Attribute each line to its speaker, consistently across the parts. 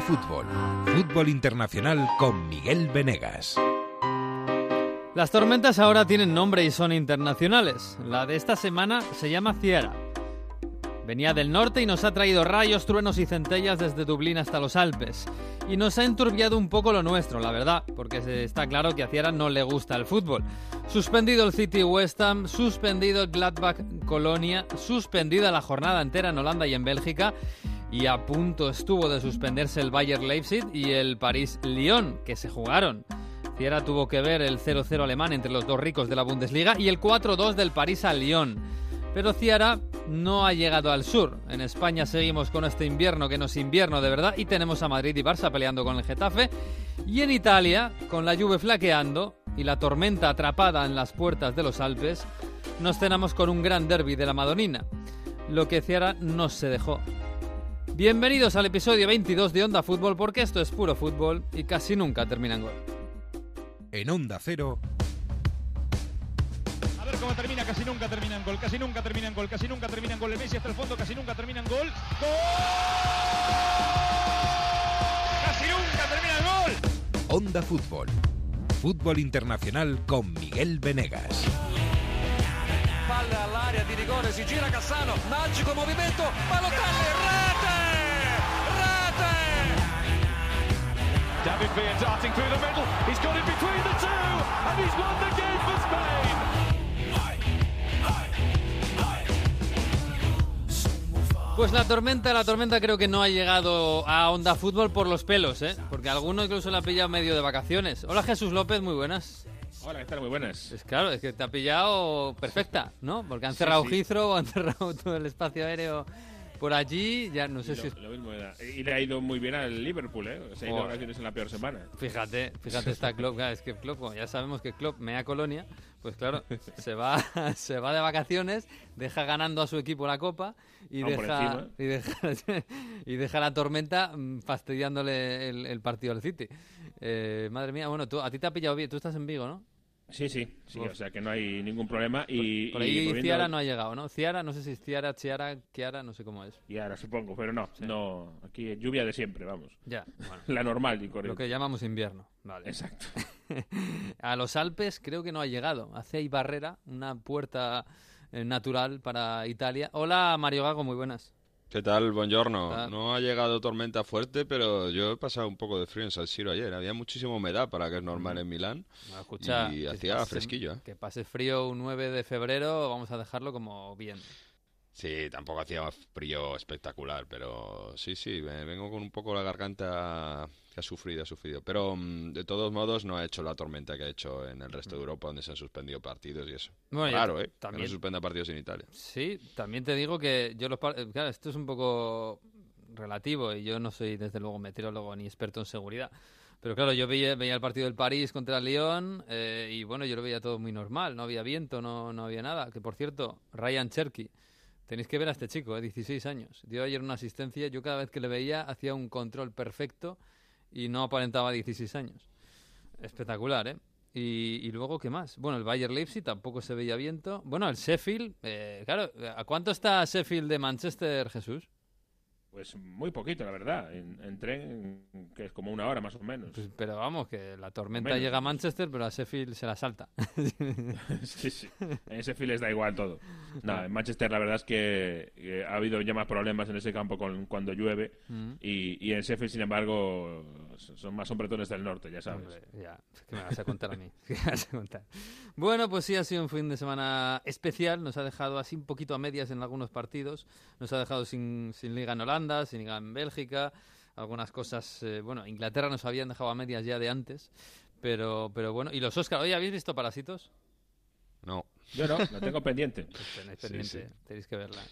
Speaker 1: Fútbol, Fútbol Internacional con Miguel Venegas.
Speaker 2: Las tormentas ahora tienen nombre y son internacionales. La de esta semana se llama Ciara. Venía del norte y nos ha traído rayos, truenos y centellas desde Dublín hasta los Alpes. Y nos ha enturbiado un poco lo nuestro, la verdad, porque está claro que a Ciara no le gusta el fútbol. Suspendido el City West Ham, suspendido el Gladbach Colonia, suspendida la jornada entera en Holanda y en Bélgica, y a punto estuvo de suspenderse el Bayer Leipzig y el París Lyon, que se jugaron. Ciara tuvo que ver el 0-0 alemán entre los dos ricos de la Bundesliga y el 4-2 del París a Lyon. Pero Ciara no ha llegado al sur. En España seguimos con este invierno que no es invierno de verdad y tenemos a Madrid y Barça peleando con el Getafe. Y en Italia, con la lluvia flaqueando y la tormenta atrapada en las puertas de los Alpes, nos cenamos con un gran derby de la Madonina. Lo que Ciara no se dejó. Bienvenidos al episodio 22 de Onda Fútbol porque esto es puro fútbol y casi nunca termina en gol.
Speaker 1: En Onda Cero
Speaker 3: cómo termina, casi nunca termina en gol, casi nunca termina en gol, casi nunca termina en gol. El Messi hasta el fondo, casi nunca termina en gol. ¡Gol! ¡Casi nunca termina el gol!
Speaker 1: Onda Fútbol. Fútbol internacional con Miguel Venegas.
Speaker 4: Palla all'area di rigore, si gira Cassano, magico movimento, Balotelli,
Speaker 3: Darting through the middle, he's got it between the two, and he's won the game for Spain!
Speaker 2: Pues la tormenta, la tormenta creo que no ha llegado a Onda Fútbol por los pelos, ¿eh? Porque alguno incluso la ha pillado medio de vacaciones. Hola Jesús López, muy buenas.
Speaker 3: Hola, ¿qué tal? Muy buenas.
Speaker 2: Es claro, es que te ha pillado perfecta, ¿no? Porque han cerrado sí, han cerrado todo el espacio aéreo por allí, ya no sé
Speaker 3: lo,
Speaker 2: si...
Speaker 3: Lo mismo era. Y le ha ido muy bien al Liverpool, ¿eh? Se ha ido vacaciones en la peor semana.
Speaker 2: Fíjate, fíjate está Klopp, claro, es que Klopp, como ya sabemos que Klopp mea colonia, pues claro, se va, se va de vacaciones, deja ganando a su equipo la copa y
Speaker 3: Vamos
Speaker 2: deja, y deja y deja la tormenta mm, fastidiándole el, el partido al City. Eh, madre mía, bueno, tú, a ti te ha pillado bien, tú estás en Vigo, ¿no?
Speaker 3: Sí, sí, sí,
Speaker 2: Uf.
Speaker 3: o sea que no hay ningún problema. Y,
Speaker 2: Por
Speaker 3: y
Speaker 2: ahí
Speaker 3: volviendo-
Speaker 2: Ciara no ha llegado, ¿no? Ciara, no sé si es Ciara, Chiara, Chiara, no sé cómo es.
Speaker 3: Y ahora supongo, pero no, no. Aquí lluvia de siempre, vamos.
Speaker 2: Ya, bueno.
Speaker 3: La normal y
Speaker 2: Lo que llamamos invierno, vale.
Speaker 3: Exacto.
Speaker 2: A los Alpes creo que no ha llegado. Hace ahí barrera, una puerta eh, natural para Italia. Hola Mario Gago, muy buenas.
Speaker 5: ¿Qué tal? Buongiorno.
Speaker 2: Ah.
Speaker 5: No ha llegado tormenta fuerte, pero yo he pasado un poco de frío en San Siro ayer. Había muchísima humedad para que es normal en Milán.
Speaker 2: Bueno, escucha,
Speaker 5: Y hacía
Speaker 2: pase-
Speaker 5: fresquillo, ¿eh?
Speaker 2: Que pase frío un 9 de febrero, vamos a dejarlo como bien.
Speaker 5: Sí, tampoco hacía frío espectacular, pero sí, sí, vengo con un poco la garganta que ha sufrido, ha sufrido. Pero mm, de todos modos no ha hecho la tormenta que ha hecho en el resto de Europa, donde se han suspendido partidos y eso.
Speaker 2: Bueno,
Speaker 5: Claro, ¿eh? Que
Speaker 2: también-
Speaker 5: no suspenda partidos en Italia.
Speaker 2: Sí, también te digo que yo los... Claro, esto es un poco relativo y yo no soy desde luego meteorólogo ni experto en seguridad. Pero claro, yo veía, veía el partido del París contra el Lyon eh, y bueno, yo lo veía todo muy normal, no había viento, no, no había nada. Que por cierto, Ryan Cherky, tenéis que ver a este chico, eh, 16 años. Dio ayer una asistencia, yo cada vez que le veía hacía un control perfecto y no aparentaba 16 años. Espectacular, ¿eh? Y, y luego, ¿qué más? Bueno, el Bayer Leipzig tampoco se veía viento. Bueno, el Sheffield, eh, claro, ¿a cuánto está Sheffield de Manchester, Jesús?
Speaker 3: Pues muy poquito, la verdad. En, en tren, que es como una hora más o menos.
Speaker 2: Pues, pero vamos, que la tormenta
Speaker 3: Menos.
Speaker 2: llega a Manchester, pero a Sheffield se la salta.
Speaker 3: sí, sí. En ese les da igual todo. No, en Manchester la verdad es que eh, ha habido ya más problemas en ese campo con, cuando llueve.
Speaker 2: Mm.
Speaker 3: Y, y en Sheffield, sin embargo, son más hombretones del norte, ya sabes.
Speaker 2: Hombre, ya, ¿qué me vas a contar a mí? ¿Qué me vas a contar? Bueno, pues sí, ha sido un fin de semana especial. Nos ha dejado así un poquito a medias en algunos partidos. Nos ha dejado sin, sin liga en Holanda, sin liga en Bélgica. Algunas cosas, eh, bueno, Inglaterra nos habían dejado a medias ya de antes. Pero, pero bueno, ¿y los Oscar? Oye, ¿habéis visto Parásitos?
Speaker 5: No.
Speaker 3: Yo no, lo tengo pendiente.
Speaker 2: Pues tenéis
Speaker 5: Sí,
Speaker 2: pendiente,
Speaker 5: sí.
Speaker 2: tenéis que verla.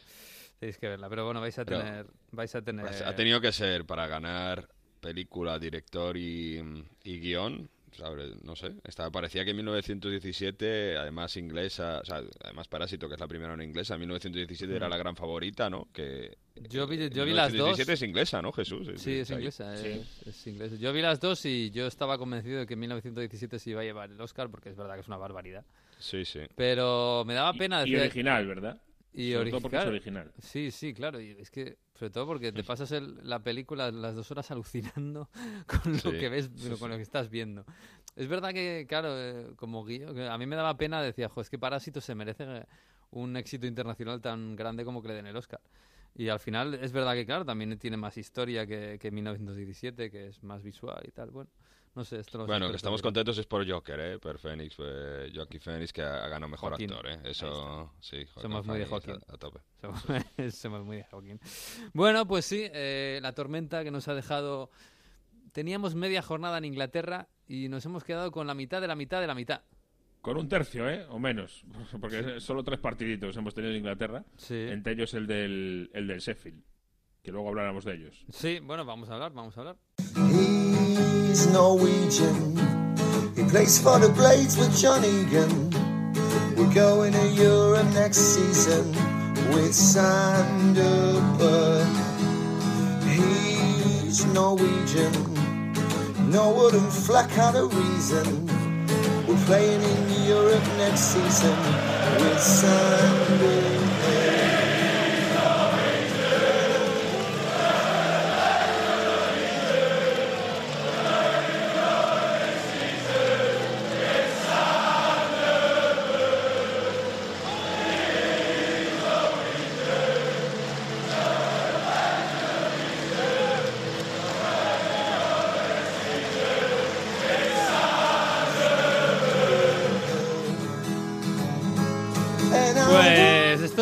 Speaker 2: Tenéis que verla, pero bueno, vais a
Speaker 5: Pero-
Speaker 2: tener, vais a tener.
Speaker 5: Pues ha tenido que ser para ganar película, director y, y guion. ¿Sabes? No sé, estaba, parecía que en 1917, además inglesa, o sea, además Parásito, que es la primera no inglesa, 1917 era la gran favorita, ¿no? Que
Speaker 2: Yo vi, yo vi las dos.
Speaker 5: 1917 es inglesa, ¿no, Jesús?
Speaker 2: Sí, es inglesa,
Speaker 3: Sí.
Speaker 2: es, es inglesa. Yo vi las dos y yo estaba convencido de que en 1917 se iba a llevar el Oscar porque es verdad que es una barbaridad.
Speaker 5: Sí, sí.
Speaker 2: Pero me daba pena
Speaker 3: y
Speaker 2: decir...
Speaker 3: original, ¿verdad?
Speaker 2: Y
Speaker 3: Sobre todo
Speaker 2: origi-
Speaker 3: porque es
Speaker 2: claro,
Speaker 3: original.
Speaker 2: Sí, sí, claro. Y es que, sobre todo porque te pasas el- la película las dos horas alucinando con lo que ves,
Speaker 5: sí,
Speaker 2: con lo que estás viendo. Es verdad que, claro, eh, como guion, a mí me daba pena, decía, jo, es que Parásito se merece eh, un éxito internacional tan grande como que le den el Oscar. Y al final es verdad que, claro, también tiene más historia que, que 1917, que es más visual y tal. Bueno, no sé, esto lo
Speaker 5: Bueno, que estamos contentos es por Joker, ¿eh? Por Fénix, eh, Joaquin Phoenix, que ha ha ganado mejor
Speaker 2: Joaquín.
Speaker 5: actor, ¿eh? Eso, sí. Joaquin
Speaker 2: Somos muy de
Speaker 5: Phoenix
Speaker 2: Joaquín.
Speaker 5: A, a tope.
Speaker 2: Somos, somos muy de Joaquín. Bueno, pues sí, eh, la tormenta que nos ha dejado... Teníamos media jornada en Inglaterra y nos hemos quedado con la mitad de la mitad de la mitad.
Speaker 3: Con un tercio, ¿eh? O menos. Porque solo tres partiditos hemos tenido en Inglaterra.
Speaker 2: Sí.
Speaker 3: Entre ellos el del, el del Sheffield. Que luego hablaremos de ellos.
Speaker 2: Sí, bueno, vamos a hablar, vamos a hablar.
Speaker 6: He's Norwegian. He plays for the Blades with John Egan. We're going to Europe next season with Sanderberg. He's Norwegian. No wooden flack had a reason. We're playing in Europe next season with Sanderberg.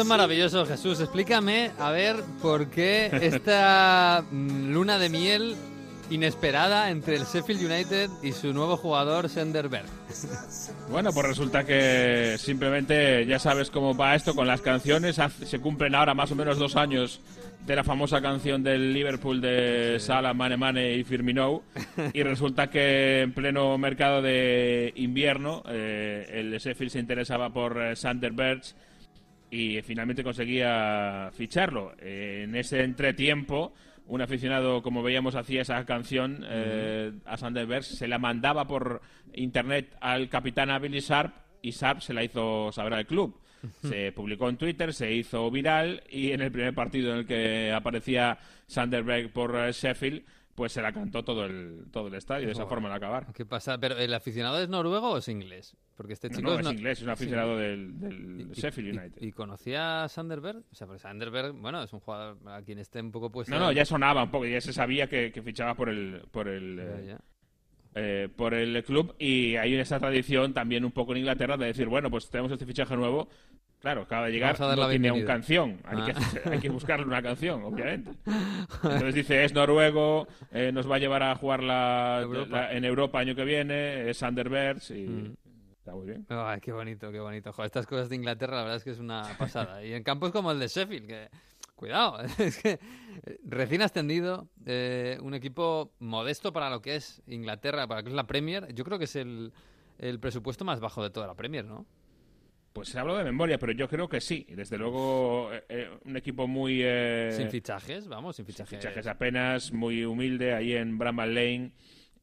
Speaker 2: Es maravilloso, Jesús. Explícame, a ver, por qué esta mm, luna de miel inesperada entre el Sheffield United y su nuevo jugador, Senderberg.
Speaker 3: Bueno, pues resulta que simplemente ya sabes cómo va esto con las canciones. Se cumplen ahora más o menos dos años de la famosa canción del Liverpool de Salah, Mane Mane y Firmino. Y resulta que en pleno mercado de invierno eh, el Sheffield se interesaba por eh, Sander Berge y finalmente conseguía ficharlo. Eh, en ese entretiempo, un aficionado, como veíamos, hacía esa canción eh, a Sanderberg, se la mandaba por internet al capitán a Billy Sharp y Sharp se la hizo saber al club. Se publicó en Twitter, se hizo viral y en el primer partido en el que aparecía Sanderberg por eh, Sheffield, pues se la cantó todo el, todo el estadio de esa forma al acabar.
Speaker 2: ¿Qué pasa? ¿Pero el aficionado es noruego o es inglés? Porque este
Speaker 3: No,
Speaker 2: chico
Speaker 3: no,
Speaker 2: es,
Speaker 3: es
Speaker 2: no-
Speaker 3: inglés, es un aficionado del, del
Speaker 2: Y-
Speaker 3: Sheffield United.
Speaker 2: Y, conocía a Sanderberg? O sea, porque Sanderberg, bueno, es un jugador a quien esté un poco puesto...
Speaker 3: No, no, ya sonaba un poco, ya se sabía que, que fichaba por el, por el,
Speaker 2: Ya,
Speaker 3: eh,
Speaker 2: ya.
Speaker 3: eh, por el club y hay esa tradición también un poco en Inglaterra de decir, bueno, pues tenemos este fichaje nuevo. Claro, acaba de llegar, no tiene una canción, hay,
Speaker 2: Ah.
Speaker 3: que, hay que buscarle una canción, obviamente. Entonces dice, es noruego, eh, nos va a llevar a jugar la,
Speaker 2: Europa.
Speaker 3: la- en Europa año que viene, es Sanderberg y
Speaker 2: Mm.
Speaker 3: Está muy bien.
Speaker 2: Ay, qué bonito, qué bonito. Joder, estas cosas de Inglaterra, la verdad es que es una pasada. Y en campos como el de Sheffield, que. Cuidado, es que eh, recién ascendido, eh, un equipo modesto para lo que es Inglaterra, para lo que es la Premier. Yo creo que es el, el presupuesto más bajo de toda la Premier, ¿no?
Speaker 3: Pues se habló de memoria, pero yo creo que sí. Desde luego, eh, eh, un equipo muy... eh,
Speaker 2: Sin fichajes, vamos, sin
Speaker 3: Sin
Speaker 2: fichajes.
Speaker 3: fichajes apenas, muy humilde ahí en Bramall Lane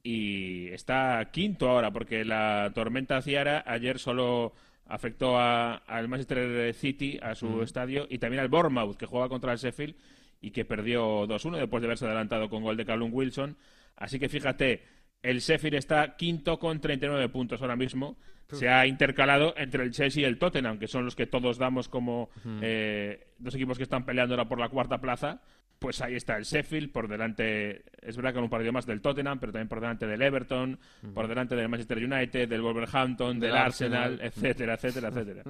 Speaker 3: y está quinto ahora porque la tormenta Ciara ayer solo afectó a- al Manchester City, a su estadio y también al Bournemouth que juega contra el Sheffield y que perdió 2-1 después de haberse adelantado con gol de Callum Wilson. Así que fíjate, el Sheffield está quinto con 39 puntos ahora mismo. Se ha intercalado entre el Chelsea y el Tottenham, que son los que todos damos como eh, dos equipos que están peleando ahora por la cuarta plaza. Pues ahí está el Sheffield, por delante, es verdad que con un partido más del Tottenham, pero también por delante del Everton, por delante del Manchester United, del Wolverhampton, del,
Speaker 2: Del
Speaker 3: Arsenal,
Speaker 2: Arsenal.
Speaker 3: etcétera, etcétera, etcétera.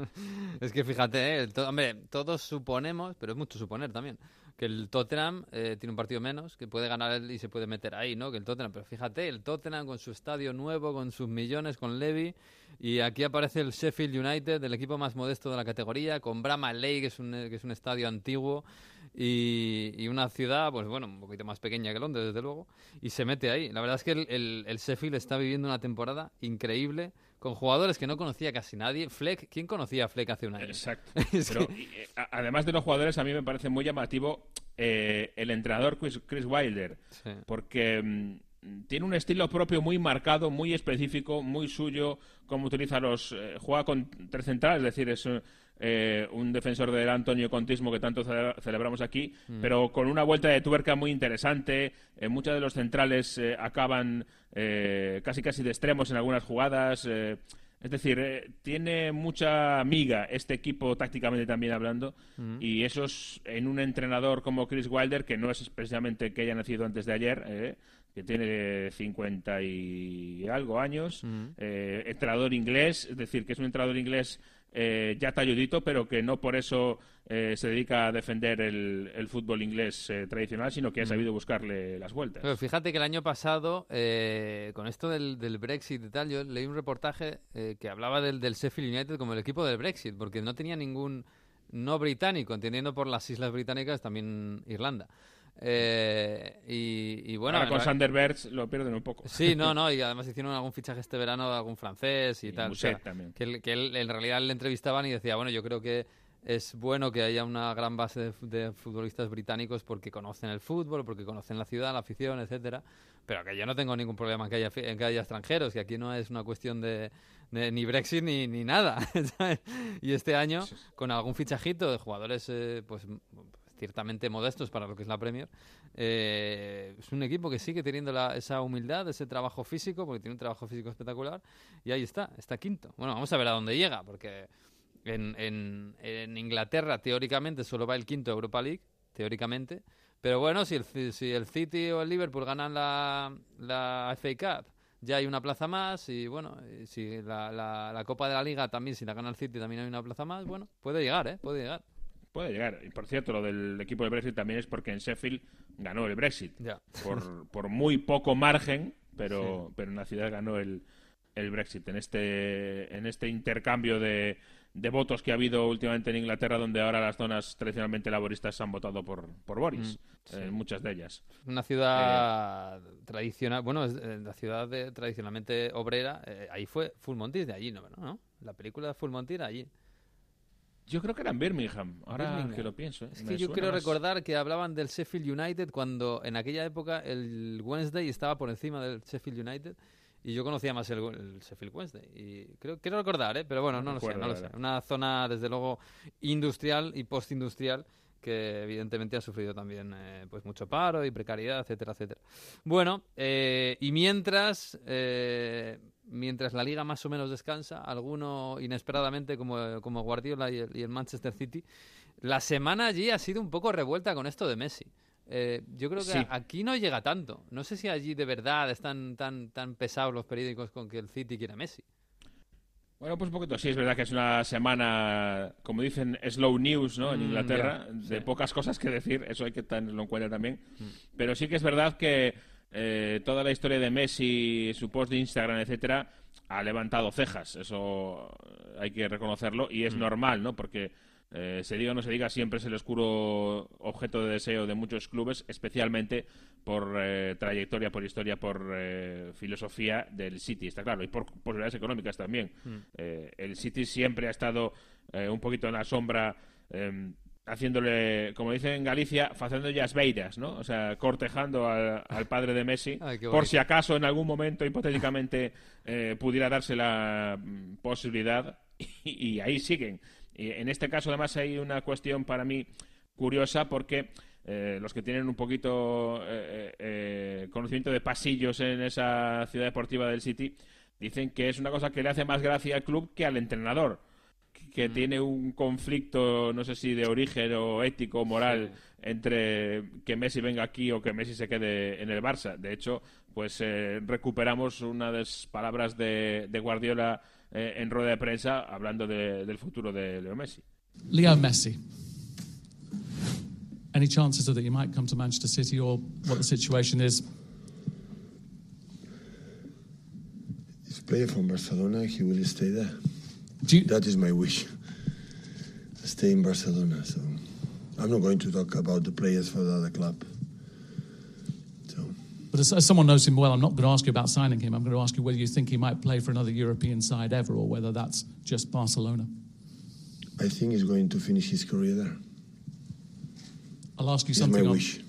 Speaker 2: Es que fíjate, eh, to- hombre, todos suponemos, pero es mucho suponer también, que el Tottenham eh, tiene un partido menos, que puede ganar él y se puede meter ahí, ¿no? Que el Tottenham, pero fíjate, el Tottenham con su estadio nuevo, con sus millones, con Levy, y aquí aparece el Sheffield United, el equipo más modesto de la categoría, con Bramall Lane, que es un, que es un estadio antiguo, y, y una ciudad, pues bueno, un poquito más pequeña que Londres, desde luego, y se mete ahí. La verdad es que el, el, el Sheffield está viviendo una temporada increíble, con jugadores que no conocía casi nadie. Fleck, ¿quién conocía a Fleck hace un año?
Speaker 3: Exacto. Pero,
Speaker 2: que-
Speaker 3: y, eh, además de los jugadores, a mí me parece muy llamativo eh, el entrenador Chris, Chris Wilder,
Speaker 2: Sí.
Speaker 3: porque mm, tiene un estilo propio muy marcado, muy específico, muy suyo, cómo utiliza los... eh, juega con tres centrales, es decir, es, eh, un defensor del Antonio Contismo que tanto cele- celebramos aquí,
Speaker 2: Mm.
Speaker 3: pero con una vuelta de tuerca muy interesante. Eh, muchos de los centrales eh, acaban eh, casi casi de extremos en algunas jugadas. eh, es decir, eh, tiene mucha miga este equipo tácticamente también hablando y eso es en un entrenador como Chris Wilder, que no es precisamente que haya nacido antes de ayer, que tiene 50 y algo años, eh, entrenador inglés, es decir, que es un entrenador inglés eh, ya talludito, pero que no por eso eh, se dedica a defender el, el fútbol inglés eh, tradicional, sino que ha sabido buscarle las vueltas.
Speaker 2: Pero fíjate que el año pasado, eh, con esto del, del Brexit y tal, yo leí un reportaje eh, que hablaba del, del Sheffield United como el equipo del Brexit, porque no tenía ningún no británico, entendiendo por las Islas Británicas también Irlanda. Eh, y, y bueno,
Speaker 3: Ahora con Sander Berts lo pierden un poco.
Speaker 2: Sí, no, no, y además hicieron algún fichaje este verano de algún francés y,
Speaker 3: Y
Speaker 2: tal.
Speaker 3: Muset
Speaker 2: o sea,
Speaker 3: también.
Speaker 2: Que, que él- en realidad le entrevistaban y decía, bueno, yo creo que es bueno que haya una gran base de, de futbolistas británicos porque conocen el fútbol, porque conocen la ciudad, la afición, etcétera. Pero que yo no tengo ningún problema en que haya, en que haya extranjeros, que aquí no es una cuestión de, de ni Brexit ni, ni nada. ¿sabes? y este año, con algún fichajito de jugadores, eh, pues ciertamente modestos para lo que es la Premier, eh, es un equipo que sigue teniendo la- esa humildad, ese trabajo físico, porque tiene un trabajo físico espectacular, y ahí está, está quinto. Bueno, vamos a ver a dónde llega, porque en, en- Inglaterra teóricamente solo va el quinto de Europa League, teóricamente, pero bueno, si el, si el City o el Liverpool ganan la, la FA Cup, ya hay una plaza más, y bueno, si la, la- la Copa de la Liga también, si la gana el City también hay una plaza más, bueno, puede llegar, ¿eh? Puede llegar.
Speaker 3: Puede llegar. Y por cierto, lo del equipo del Brexit también es porque en Sheffield ganó el Brexit.
Speaker 2: Ya.
Speaker 3: Por, por muy poco margen, pero, pero en la ciudad ganó el, el Brexit. En este, en este intercambio de, de votos que ha habido últimamente en Inglaterra, donde ahora las zonas tradicionalmente laboristas han votado por, por Boris, en muchas de ellas.
Speaker 2: Una ciudad tradicional, bueno, es eh, la ciudad de- tradicionalmente obrera, eh, ahí fue Full Monty, de allí, ¿no? ¿no? La película de Full Monty era allí.
Speaker 3: Yo creo que era en Birmingham, ahora
Speaker 2: Birmingham.
Speaker 3: que lo pienso. ¿eh?
Speaker 2: Es
Speaker 3: Me
Speaker 2: que yo quiero
Speaker 3: más.
Speaker 2: recordar que hablaban del Sheffield United cuando en aquella época el Wednesday estaba por encima del Sheffield United y yo conocía más el, el Sheffield Wednesday. Y creo, quiero recordar, ¿eh? pero bueno, no, lo sé, no lo sé. Una zona, desde luego, industrial y postindustrial que evidentemente ha sufrido también eh, pues mucho paro y precariedad, etcétera, etcétera. Bueno, eh, y mientras eh, mientras la liga más o menos descansa, alguno inesperadamente como, como Guardiola y el, y el Manchester City, la semana allí ha sido un poco revuelta con esto de Messi. Eh, yo creo que
Speaker 3: Sí.
Speaker 2: aquí no llega tanto. No sé si allí de verdad están tan, tan pesados los periódicos con que el City quiere a Messi.
Speaker 3: Bueno, pues un poquito sí, es verdad que es una semana, como dicen, slow news, ¿no? En
Speaker 2: Mm,
Speaker 3: Inglaterra, de pocas cosas que decir, eso hay que tenerlo en cuenta también.
Speaker 2: Mm.
Speaker 3: Pero sí que es verdad que eh, toda la historia de Messi, su post de Instagram, etcétera, ha levantado cejas, eso hay que reconocerlo, y es
Speaker 2: Mm.
Speaker 3: normal, ¿no? Porque eh, se diga o no se diga, siempre es el oscuro objeto de deseo de muchos clubes, especialmente por eh, trayectoria, por historia, por eh, filosofía del City, está claro, y por posibilidades económicas también. Eh, el City siempre ha estado un poquito en la sombra, eh, haciéndole, como dicen en Galicia, haciendo ya beiras, ¿no? O sea, cortejando al, al padre de Messi,
Speaker 2: Ay,
Speaker 3: por si acaso en algún momento, hipotéticamente, eh, pudiera darse la mm, posibilidad, y, y ahí siguen. Y en este caso, además, hay una cuestión para mí curiosa porque eh, los que tienen un poquito eh, conocimiento de pasillos en esa ciudad deportiva del City dicen que es una cosa que le hace más gracia al club que al entrenador que- que tiene un conflicto no sé si de origen o ético o moral entre que Messi venga aquí o que Messi se quede en el Barça de hecho pues eh, recuperamos una de las palabras de, de Guardiola eh, en rueda de prensa hablando de- del futuro de Leo Messi
Speaker 7: Leo Messi. Any chances that you might come to Manchester City or what the situation is?
Speaker 8: He's playing from Barcelona. He will stay there.
Speaker 7: You,
Speaker 8: That is my wish. Stay in Barcelona. So I'm not going to talk about the players for the other club. So
Speaker 7: but as, as someone knows him well, I'm not going to ask you about signing him. I'm going to ask you whether you think he might play for another European side ever or whether that's just Barcelona.
Speaker 8: I think he's going to finish his career there.
Speaker 7: I'll ask you
Speaker 8: It's my
Speaker 7: something on,
Speaker 8: wish.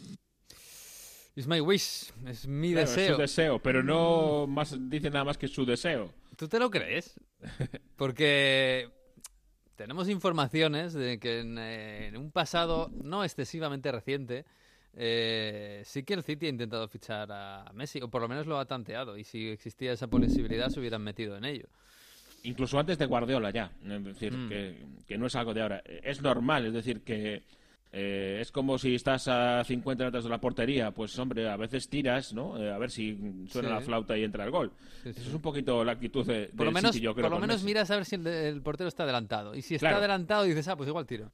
Speaker 2: It's my wish, es mi
Speaker 3: Claro, es
Speaker 2: deseo.
Speaker 3: su deseo pero no más dice nada más que su deseo
Speaker 2: ¿Tú te lo crees? Porque tenemos informaciones de que en, en un pasado no excesivamente reciente eh, sí que el City ha intentado fichar a Messi, o por lo menos lo ha tanteado, y si existía esa posibilidad se hubieran metido en ello.
Speaker 3: Incluso antes de Guardiola ya, es decir,
Speaker 2: Mm.
Speaker 3: que, que no es algo de ahora. Es normal, es decir, que eh, es como si estás a 50 metros de la portería, pues hombre, a veces tiras, ¿no? Eh, a ver si suena
Speaker 2: Sí.
Speaker 3: la flauta y entra el gol.
Speaker 2: Sí, sí.
Speaker 3: Eso es un poquito la actitud de,
Speaker 2: Por lo menos,
Speaker 3: City, yo creo,
Speaker 2: por lo menos
Speaker 3: Messi.
Speaker 2: miras a ver si el, portero está adelantado. Y si está
Speaker 3: Claro.
Speaker 2: adelantado dices, ah, pues igual tiro.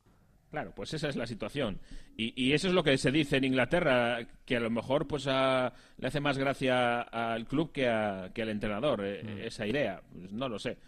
Speaker 3: Claro, pues esa es la situación. Y, y eso es lo que se dice en Inglaterra, que a lo mejor pues a- le hace más gracia al club que, a- que al entrenador, eh,
Speaker 2: Mm.
Speaker 3: esa idea. Pues no lo sé.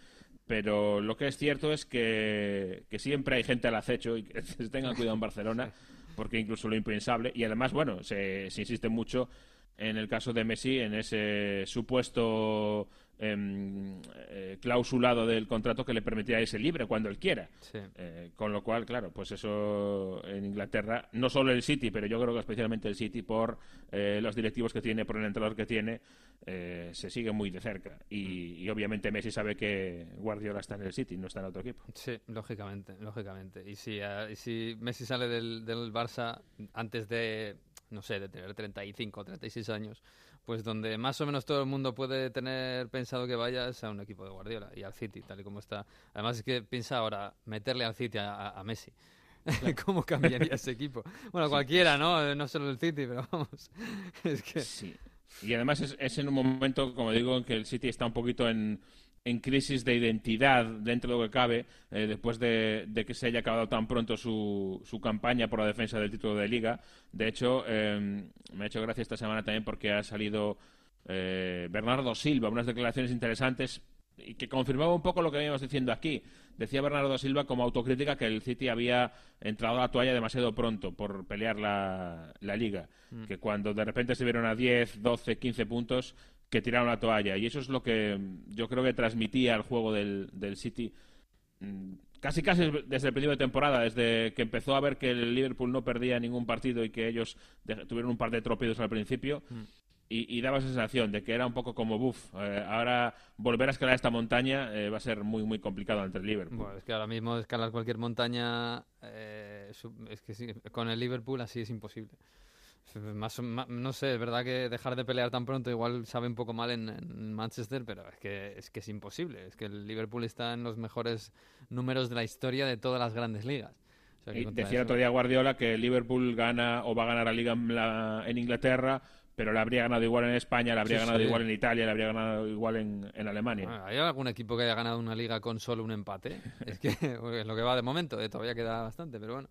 Speaker 3: Pero lo que es cierto es que, que siempre hay gente al acecho y que se tengan cuidado en Barcelona, porque incluso lo impensable. Y además, bueno, se, se insiste mucho en el caso de Messi, en ese supuesto eh, clausulado del contrato que le permitía irse libre cuando él quiera.
Speaker 2: Sí.
Speaker 3: Eh, con lo cual, claro, pues eso en Inglaterra, no solo el City, pero yo creo que especialmente el City por eh, los directivos que tiene, por el entrenador que tiene, eh, se sigue muy de cerca. Y, y obviamente Messi sabe que Guardiola está en el City, no está en otro equipo.
Speaker 2: Sí, lógicamente, lógicamente. Y si, ah, y si Messi sale del, del Barça antes de, no sé, de tener 35 o 36 años, pues donde más o menos todo el mundo puede tener pensado que vaya es a un equipo de Guardiola y al City, tal y como está. Además es que piensa ahora meterle al City a, Messi. ¿Cómo cambiaría ese equipo? Bueno, cualquiera, ¿no? Eh, No solo el City, pero vamos. Es que...
Speaker 3: Sí. Y además es, es en un momento, como digo, en que el City está un poquito en, en crisis de identidad dentro de lo que cabe, eh, después de, de que se haya acabado tan pronto su, su campaña por la defensa del título de liga. De hecho, eh, me ha hecho gracia esta semana también porque ha salido eh, Bernardo Silva, unas declaraciones interesantes y que confirmaba un poco lo que veníamos diciendo aquí. Decía Bernardo Silva como autocrítica que el City había entrado a la toalla demasiado pronto por pelear la, la liga. Que cuando de repente se vieron a 10, 12, 15 puntos, que tiraron la toalla. Y eso es lo que mm, yo creo que transmitía el juego del, del City. mm, Casi casi desde el principio de temporada, desde que empezó a ver que el Liverpool no perdía ningún partido y que ellos tuvieron un par de tropiezos al principio, y, y daba esa sensación de que era un poco como, buf, ahora volver a escalar esta montaña eh, va a ser muy, muy complicado ante el Liverpool.
Speaker 2: Bueno, es que ahora mismo escalar cualquier montaña, eh, es que sí, con el Liverpool así es imposible. Más, ma- no sé, es verdad que dejar de pelear tan pronto igual sabe un poco mal en, en Manchester, pero es que, es que es imposible. Es que el Liverpool está en los mejores números de la historia de todas las grandes ligas. O sea,
Speaker 3: Y decía el otro día Guardiola que el Liverpool gana o va a ganar la liga en, la- en Inglaterra, pero la habría ganado igual en España, la habría
Speaker 2: Sí,
Speaker 3: ganado
Speaker 2: sí.
Speaker 3: igual en Italia, la habría ganado igual en, en Alemania.
Speaker 2: Bueno, ¿Hay algún equipo que haya ganado una liga con solo un empate? Es que es lo que va de momento, eh, todavía queda bastante, pero bueno.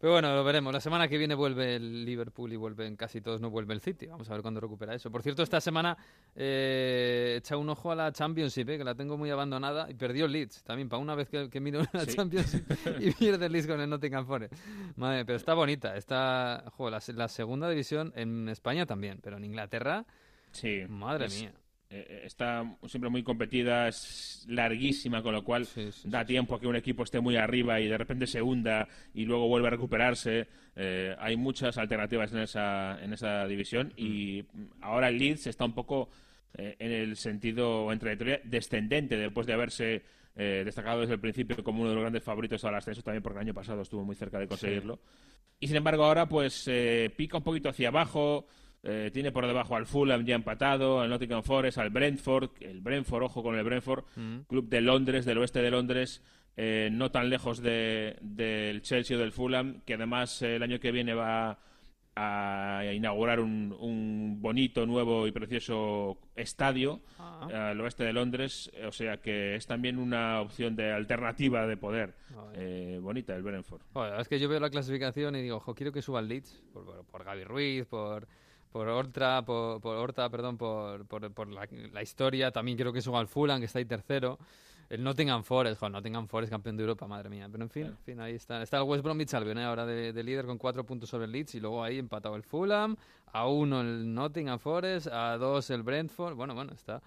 Speaker 2: Pero bueno, lo veremos. La semana que viene vuelve el Liverpool y vuelven casi todos, no vuelve el City. Vamos a ver cuándo recupera eso. Por cierto, esta semana eh, echa un ojo a la Championship, eh, que la tengo muy abandonada, y perdió el Leeds también, para una vez que, que miro la
Speaker 3: Sí.
Speaker 2: Championship y pierde el Leeds con el Nottingham Forest. Madre, pero está bonita. Está, jo, la, la segunda división en España también, pero en Inglaterra,
Speaker 3: Sí.
Speaker 2: madre
Speaker 3: es-
Speaker 2: mía.
Speaker 3: Eh, está siempre muy competida, es larguísima, con lo cual
Speaker 2: Sí, sí,
Speaker 3: da tiempo a que un equipo esté muy arriba y de repente se hunda y luego vuelve a recuperarse. Eh, hay muchas alternativas en esa, en esa división y ahora el Leeds está un poco eh, en el sentido, en trayectoria descendente después de haberse eh, destacado desde el principio como uno de los grandes favoritos al ascenso, también porque el año pasado estuvo muy cerca de conseguirlo. Y sin embargo ahora pues eh, pica un poquito hacia abajo, eh, tiene por debajo al Fulham ya empatado, al Nottingham Forest, al Brentford, el Brentford, ojo con el Brentford,
Speaker 2: Mm.
Speaker 3: club de Londres, del oeste de Londres, eh, no tan lejos de- del Chelsea o del Fulham, que además eh, el año que viene va a inaugurar un, un bonito, nuevo y precioso estadio
Speaker 2: Ah.
Speaker 3: eh, al oeste de Londres, eh, o sea que es también una opción de alternativa de poder eh, bonita el Brentford.
Speaker 2: Joder, es que yo veo la clasificación y digo, ojo, quiero que suba el Leeds por, por, por Gaby Ruiz, por por Horta, por, por Horta, perdón, por, por, por la, la historia. También quiero que suba el Fulham, que está ahí tercero. El Nottingham Forest, joder, Nottingham Forest campeón de Europa, madre mía. Pero en fin, en fin ahí está. Está el West Bromwich Albion ¿eh? ahora de, de líder con cuatro puntos sobre el Leeds y luego ahí empatado el Fulham, a uno el Nottingham Forest, a dos el Brentford. Bueno, bueno, está,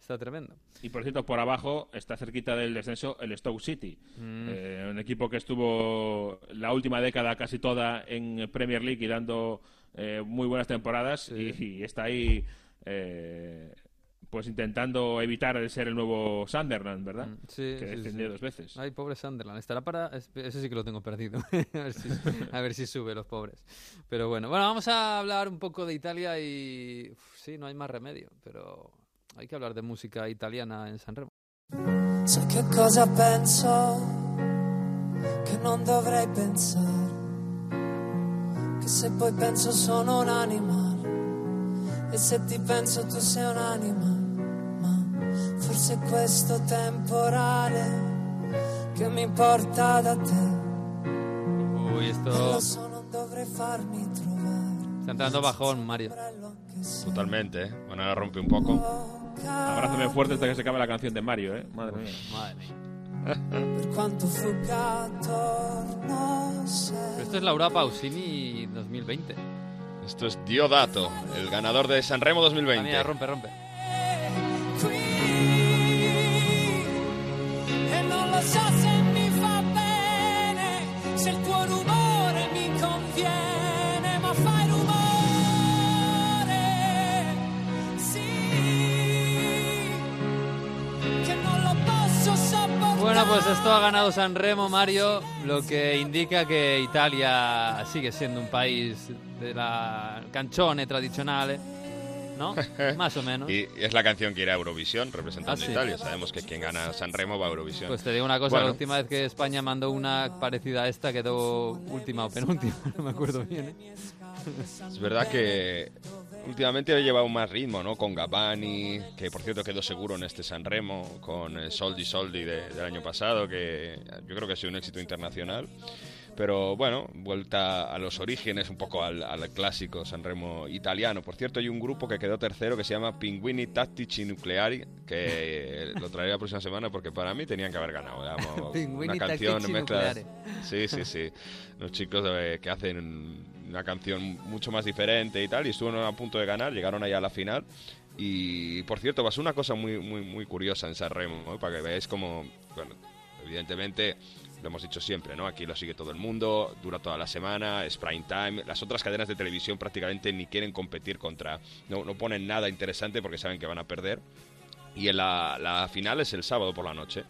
Speaker 2: está tremendo.
Speaker 3: Y por cierto, por abajo está cerquita del descenso el Stoke City, Eh, un equipo que estuvo la última década casi toda en Premier League y dando eh, muy buenas temporadas y, y está ahí eh, pues intentando evitar el ser el nuevo Sunderland, ¿verdad?
Speaker 2: Mm, sí,
Speaker 3: que
Speaker 2: sí,
Speaker 3: descendió
Speaker 2: sí.
Speaker 3: dos veces.
Speaker 2: Ay, pobre Sunderland. Estará para. es- Ese sí que lo tengo perdido. a, ver si, a ver si sube los pobres. Pero bueno, bueno, vamos a hablar un poco de Italia y. uf, sí, no hay más remedio, pero hay que hablar de música italiana en Sanremo.
Speaker 9: Sai che cosa penso? Che non dovrei pensare. Che se poi penso sono un animale. E se ti penso tu sei un animale. Ma forse è questo temporale che mi porta da te.
Speaker 2: Uy, esto.
Speaker 9: lo so, non dovrei farmi trovare.
Speaker 2: Está entrando bajón, Mario.
Speaker 5: Totalmente, ¿eh? Bueno, ahora rompe un poco.
Speaker 3: Abrázame fuerte hasta que se acabe la canción de Mario, ¿eh? Madre mía.
Speaker 2: Madre mía.
Speaker 9: Per quanto fugga
Speaker 2: esto es Laura Pausini 2020.
Speaker 5: Esto es Diodato, el ganador de Sanremo
Speaker 2: Ah,
Speaker 5: 2020.
Speaker 2: mira, rompe, rompe. Bueno, pues esto ha ganado Sanremo, Mario, lo que indica que Italia sigue siendo un país de la canzone tradicional, ¿no? Más o menos.
Speaker 5: Y es la canción que irá a Eurovisión representando
Speaker 2: Ah, sí.
Speaker 5: a Italia. Sabemos que quien gana Sanremo va a Eurovisión.
Speaker 2: Pues te digo una cosa, la
Speaker 5: Bueno.
Speaker 2: última vez que España mandó una parecida a esta quedó última o penúltima, no me acuerdo bien. ¿eh?
Speaker 5: Es verdad que últimamente ha llevado más ritmo, ¿no? Con Gabani, que por cierto quedó seguro en este Sanremo, con eh, Soldi Soldi de- del año pasado, que yo creo que ha sido un éxito internacional. Pero bueno, vuelta a los orígenes, un poco al, al clásico Sanremo italiano. Por cierto, hay un grupo que quedó tercero que se llama Pinguini Tattici Nucleari, que lo traeré la próxima semana porque para mí tenían que haber ganado. digamos, una canción
Speaker 2: Nucleari.
Speaker 5: Sí, sí, sí. Los chicos eh, que hacen una canción mucho más diferente y tal, y estuvieron a punto de ganar, llegaron allá a la final. Y por cierto, pasó una cosa muy, muy, muy curiosa en Sanremo, ¿no? para que veáis como, bueno, evidentemente lo hemos dicho siempre, ¿no? Aquí lo sigue todo el mundo, dura toda la semana, es prime time. Las otras cadenas de televisión prácticamente ni quieren competir contra, no, no ponen nada interesante porque saben que van a perder. Y en la, la final es el sábado por la noche.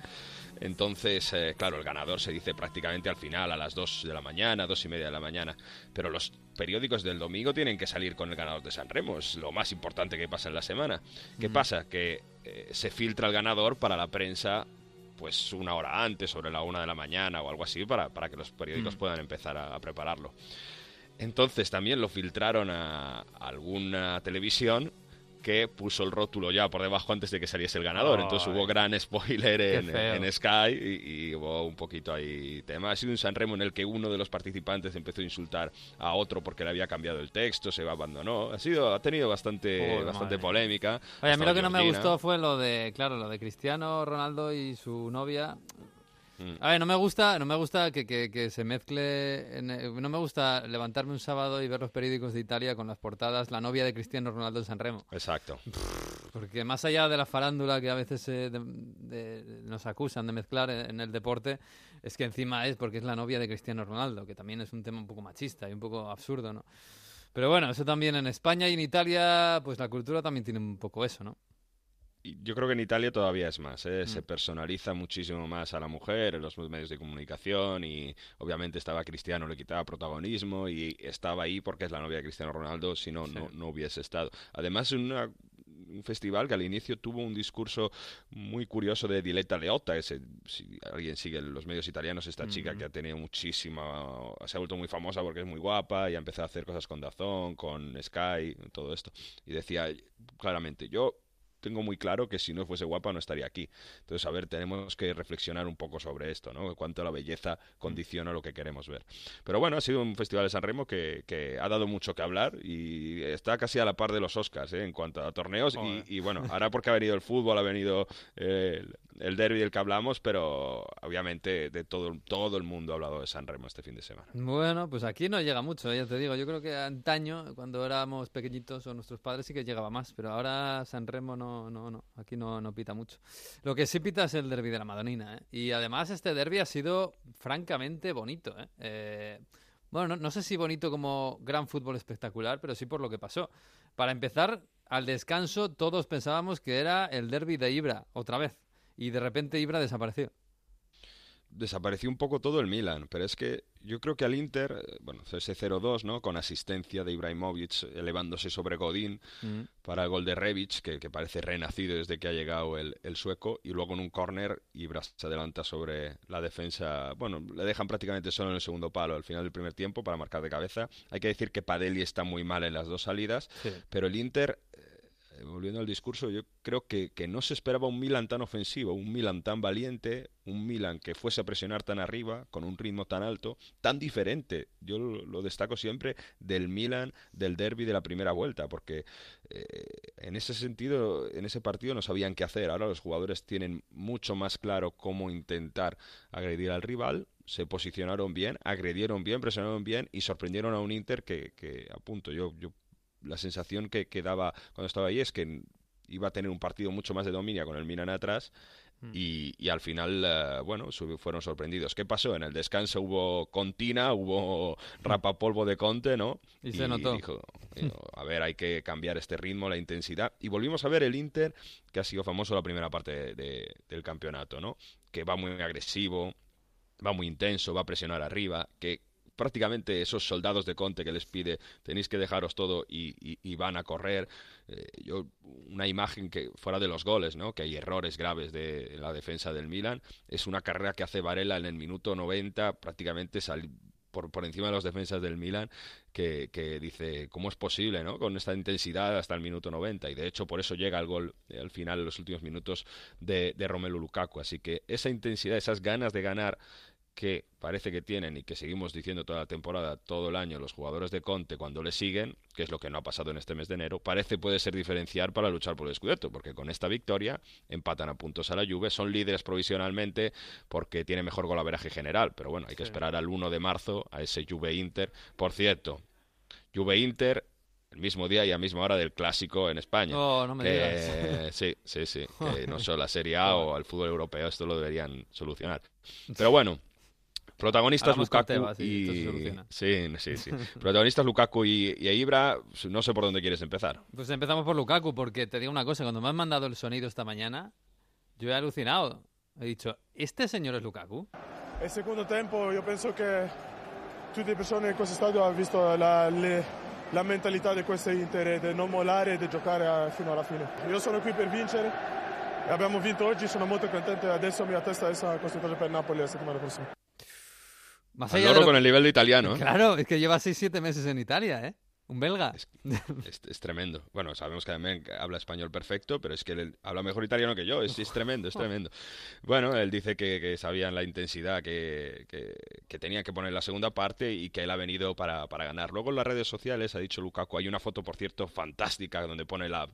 Speaker 5: Entonces, eh, claro, el ganador se dice prácticamente al final, a las 2 de la mañana, dos y media de la mañana. Pero los periódicos del domingo tienen que salir con el ganador de San Remo. Es lo más importante que pasa en la semana. ¿Qué pasa? Que eh, se filtra el ganador para la prensa pues una hora antes, sobre la una de la mañana o algo así, para, para que los periódicos
Speaker 2: Mm.
Speaker 5: puedan empezar a, a prepararlo. Entonces también lo filtraron a alguna televisión que puso el rótulo ya por debajo antes de que saliese el ganador. Entonces hubo gran spoiler en, en Sky y, y hubo un poquito ahí tema. Ha sido un Sanremo en el que uno de los participantes empezó a insultar a otro porque le había cambiado el texto, se abandonó. Ha sido, ha tenido bastante, bastante
Speaker 2: madre.
Speaker 5: polémica.
Speaker 2: Oye, a mí lo que no me gustó fue lo de, claro, lo de Cristiano Ronaldo y su novia.
Speaker 5: Mm.
Speaker 2: A ver, no me gusta, no me gusta que, que- que se mezcle, en- eh, no me gusta levantarme un sábado y ver los periódicos de Italia con las portadas la novia de Cristiano Ronaldo en San Remo.
Speaker 5: Exacto.
Speaker 2: Porque más allá de la farándula que a veces eh, de- de- nos acusan de mezclar en, en el deporte, es que encima es porque es la novia de Cristiano Ronaldo, que también es un tema un poco machista y un poco absurdo, ¿no? Pero bueno, eso también en España y en Italia, pues la cultura también tiene un poco eso, ¿no?
Speaker 5: Yo creo que en Italia todavía es más, ¿eh? se
Speaker 2: Mm.
Speaker 5: personaliza muchísimo más a la mujer en los medios de comunicación y obviamente estaba Cristiano, le quitaba protagonismo y estaba ahí porque es la novia de Cristiano Ronaldo, si no, no, no hubiese estado. Además, una- un festival que al inicio tuvo un discurso muy curioso de Diletta Leotta, ese, si alguien sigue los medios italianos, esta chica que ha tenido muchísima, se ha vuelto muy famosa porque es muy guapa y ha empezado a hacer cosas con Dazón, con Sky, todo esto. Y decía claramente, yo tengo muy claro que si no fuese guapa no estaría aquí. Entonces, a ver, tenemos que reflexionar un poco sobre esto, ¿no? Cuánto la belleza condiciona lo que queremos ver. Pero bueno, ha sido un festival de San Remo que, que ha dado mucho que hablar y está casi a la par de los Oscars, ¿eh? En cuanto a torneos. Y, y bueno, ahora porque ha venido el fútbol, ha venido eh, el, el derby del que hablamos, pero obviamente de todo, todo el mundo ha hablado de San Remo este fin de semana.
Speaker 2: Bueno, pues aquí no llega mucho, eh, ya te digo. Yo creo que antaño, cuando éramos pequeñitos o nuestros padres, sí que llegaba más, pero ahora San Remo no, no, no, aquí no, no pita mucho. Lo que sí pita es el derby de la Madonina, ¿eh? Y además este derby ha sido francamente bonito, ¿eh? Eh, bueno, no, no sé si bonito como gran fútbol espectacular, pero sí por lo que pasó. Para empezar, al descanso todos pensábamos que era el derby de Ibra, otra vez. Y de repente Ibra desapareció
Speaker 5: desapareció un poco todo el Milan, pero es que yo creo que al Inter, eh, bueno, ese 0-2, ¿no? Con asistencia de Ibrahimovic elevándose sobre Godín
Speaker 2: Mm.
Speaker 5: para el gol de Rebic, que, que parece renacido desde que ha llegado el, el sueco, y luego en un córner Ibra se adelanta sobre la defensa, bueno, le dejan prácticamente solo en el segundo palo al final del primer tiempo para marcar de cabeza. Hay que decir que Padelli está muy mal en las dos salidas,
Speaker 2: Sí.
Speaker 5: pero el Inter eh, volviendo al discurso, yo creo que, que no se esperaba un Milan tan ofensivo, un Milan tan valiente, un Milan que fuese a presionar tan arriba, con un ritmo tan alto, tan diferente. Yo lo, destaco siempre del Milan del derby de la primera vuelta, porque eh, en ese sentido, en ese partido no sabían qué hacer. Ahora los jugadores tienen mucho más claro cómo intentar agredir al rival. Se posicionaron bien, agredieron bien, presionaron bien y sorprendieron a un Inter que, que a punto. Yo la sensación que, que daba cuando estaba ahí es que iba a tener un partido mucho más de dominio con el Milan atrás y, y al final, eh, bueno, fueron sorprendidos. ¿Qué pasó? En el descanso hubo contina, hubo rapapolvo de Conte, ¿no?
Speaker 2: Y se notó.
Speaker 5: dijo, dijo, a ver, hay que cambiar este ritmo, la intensidad. Y volvimos a ver el Inter, que ha sido famoso la primera parte de- de- del campeonato, ¿no? Que va muy agresivo, va muy intenso, va a presionar arriba, que prácticamente esos soldados de Conte que les pide tenéis que dejaros todo y, van a correr. Eh, yo una imagen que fuera de los goles, ¿no? Que hay errores graves de la defensa del Milan. Es una carrera que hace Varela en el minuto 90, prácticamente por, por encima de los defensas del Milan, que, que dice, ¿cómo es posible, no? Con esta intensidad hasta el minuto 90. Y de hecho, por eso llega el gol eh, al final, en los últimos minutos, de, de Romelu Lukaku. Así que esa intensidad, esas ganas de ganar que parece que tienen y que seguimos diciendo toda la temporada, todo el año, los jugadores de Conte cuando le siguen, que es lo que no ha pasado en este mes de enero, parece puede ser diferenciar para luchar por el Scudetto, porque con esta victoria empatan a puntos a la Juve, son líderes provisionalmente porque tiene mejor golaveraje general, pero bueno, hay que esperar al 1 de marzo a ese Juve-Inter. Por cierto, Juve-Inter el mismo día y a misma hora del clásico en España.
Speaker 2: Oh, no me
Speaker 5: Que-
Speaker 2: digas.
Speaker 5: Sí, sí, sí. que no solo la Serie A o al fútbol europeo, esto lo deberían solucionar. Pero bueno, protagonistas Lukaku
Speaker 2: Tebas y.
Speaker 5: Sí, sí, sí. Protagonistas Lukaku y, y Ibra, no sé por dónde quieres empezar.
Speaker 2: Pues empezamos por Lukaku, porque te digo una cosa, cuando me han mandado el sonido esta mañana, yo he alucinado. He dicho, ¿este señor es Lukaku?
Speaker 10: E il secondo tempo io penso che tutte le persone in questo stadio hanno visto la, le- la mentalità di questo Inter di non mollare e di giocare fino alla fine. Io sono qui per vincere e abbiamo vinto oggi, sono molto contento e adesso mia testa è concentrata per Napoli la settimana prossima.
Speaker 2: Más
Speaker 5: Al
Speaker 2: allá de lo-
Speaker 5: con el nivel de italiano. ¿eh?
Speaker 2: Claro, es que lleva 6-7 meses en Italia, ¿eh? Un belga.
Speaker 5: Es, es tremendo. Bueno, sabemos que también habla español perfecto, pero es que él habla mejor italiano que yo. Es, es tremendo, es tremendo. Bueno, él dice que, que sabían la intensidad que, que, que tenía que poner la segunda parte y que él ha venido para, para ganar. Luego en las redes sociales ha dicho Lukaku, hay una foto, por cierto, fantástica donde pone la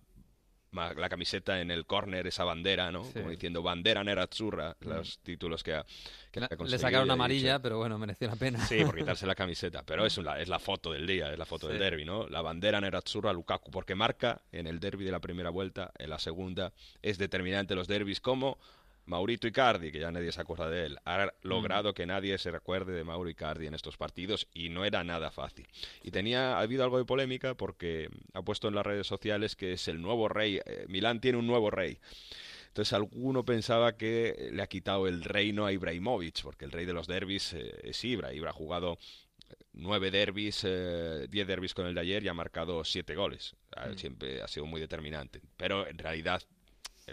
Speaker 5: la camiseta en el córner, esa bandera, ¿no?
Speaker 2: Sí.
Speaker 5: Como diciendo bandera nerazzurra, los títulos que ha, que ha
Speaker 2: Le sacaron amarilla,
Speaker 5: dicho.
Speaker 2: pero bueno, mereció la pena.
Speaker 5: Sí, por quitarse la camiseta, pero es, la, es la foto del día, es la foto del derby, ¿no? La bandera nerazzurra Lukaku, porque marca en el derby de la primera vuelta, en la segunda, es determinante los derbis como Maurito Icardi, que ya nadie se acuerda de él, ha logrado que nadie se recuerde de Mauro Icardi en estos partidos y no era nada fácil. Y tenía ha habido algo de polémica porque ha puesto en las redes sociales que es el nuevo rey, eh, Milán tiene un nuevo rey. Entonces alguno pensaba que le ha quitado el reino a Ibrahimovic, porque el rey de los derbis eh, es Ibra. Ibra ha jugado eh, nueve derbis, eh, diez derbis con el de ayer y ha marcado siete goles.
Speaker 2: Mm.
Speaker 5: Siempre ha sido muy determinante. Pero en realidad,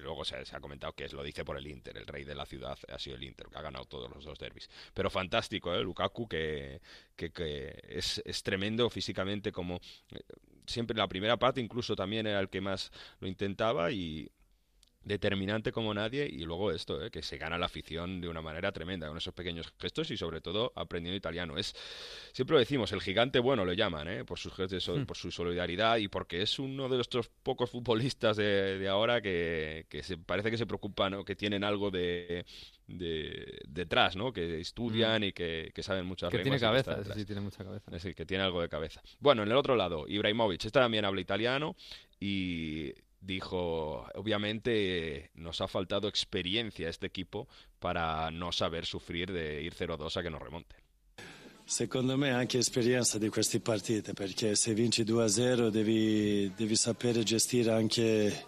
Speaker 5: luego se, ha comentado que es, lo dice por el Inter. El rey de la ciudad ha sido el Inter, que ha ganado todos los dos derbis. Pero fantástico, ¿eh? Lukaku, que, que, que es, es tremendo físicamente como... eh, Siempre en la primera parte incluso también era el que más lo intentaba y determinante como nadie y luego esto, ¿eh? que se gana la afición de una manera tremenda con esos pequeños gestos y sobre todo aprendiendo italiano. Es siempre lo decimos, el gigante bueno lo llaman, ¿eh? por sus gestos,
Speaker 2: Hmm.
Speaker 5: por su solidaridad y porque es uno de estos pocos futbolistas de, de ahora que, que se, parece que se preocupan o que tienen algo de, de- detrás, ¿no? Que estudian y que, que saben muchas
Speaker 2: Hmm. Que tiene cabeza, sí, tiene mucha cabeza.
Speaker 5: Es decir, que tiene algo de cabeza. Bueno, en el otro lado, Ibrahimovic, este también habla italiano y dijo, obviamente nos ha faltado experiencia a este equipo para no saber sufrir de ir 0-2 a que nos remonte.
Speaker 11: Secondo me anche esperienza di queste partite, perché se vinci 2-0 devi, devi sapere gestire anche,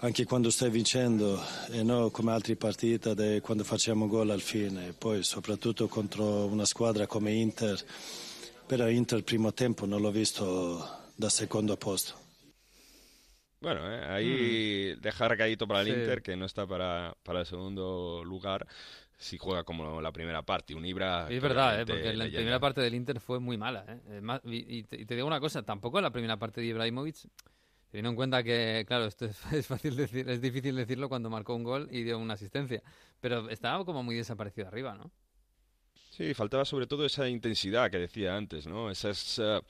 Speaker 11: anche quando stai vincendo e non come altre partite quando facciamo gol al fine. Poi soprattutto contro una squadra come Inter, però Inter primo tempo non l'ho visto da secondo posto.
Speaker 5: Bueno, eh, ahí dejar recadito para el
Speaker 2: Sí.
Speaker 5: Inter, que no está para, para el segundo lugar, si juega como la primera parte. Un Ibra.
Speaker 2: Es verdad, ¿eh? porque la primera parte del Inter fue muy mala. ¿eh? Y, te, y te digo una cosa, tampoco la primera parte de Ibrahimovic, teniendo en cuenta que, claro, esto es, es fácil decir, es difícil decirlo cuando marcó un gol y dio una asistencia, pero estaba como muy desaparecido arriba, ¿no?
Speaker 5: Sí, faltaba sobre todo esa intensidad que decía antes, ¿no? Esa, esa,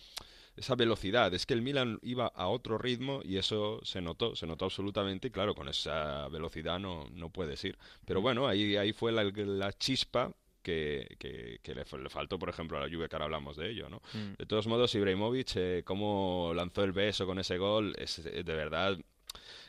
Speaker 5: esa velocidad. Es que el Milan iba a otro ritmo y eso se notó, se notó absolutamente. Y claro, con esa velocidad no, no puedes ir. Pero bueno, ahí, ahí fue la, la chispa que, que, que le, fa- le faltó, por ejemplo, a la Juve, que ahora hablamos de ello, ¿no?
Speaker 2: Mm.
Speaker 5: De todos modos, Ibrahimovic, eh, cómo lanzó el beso con ese gol, es de verdad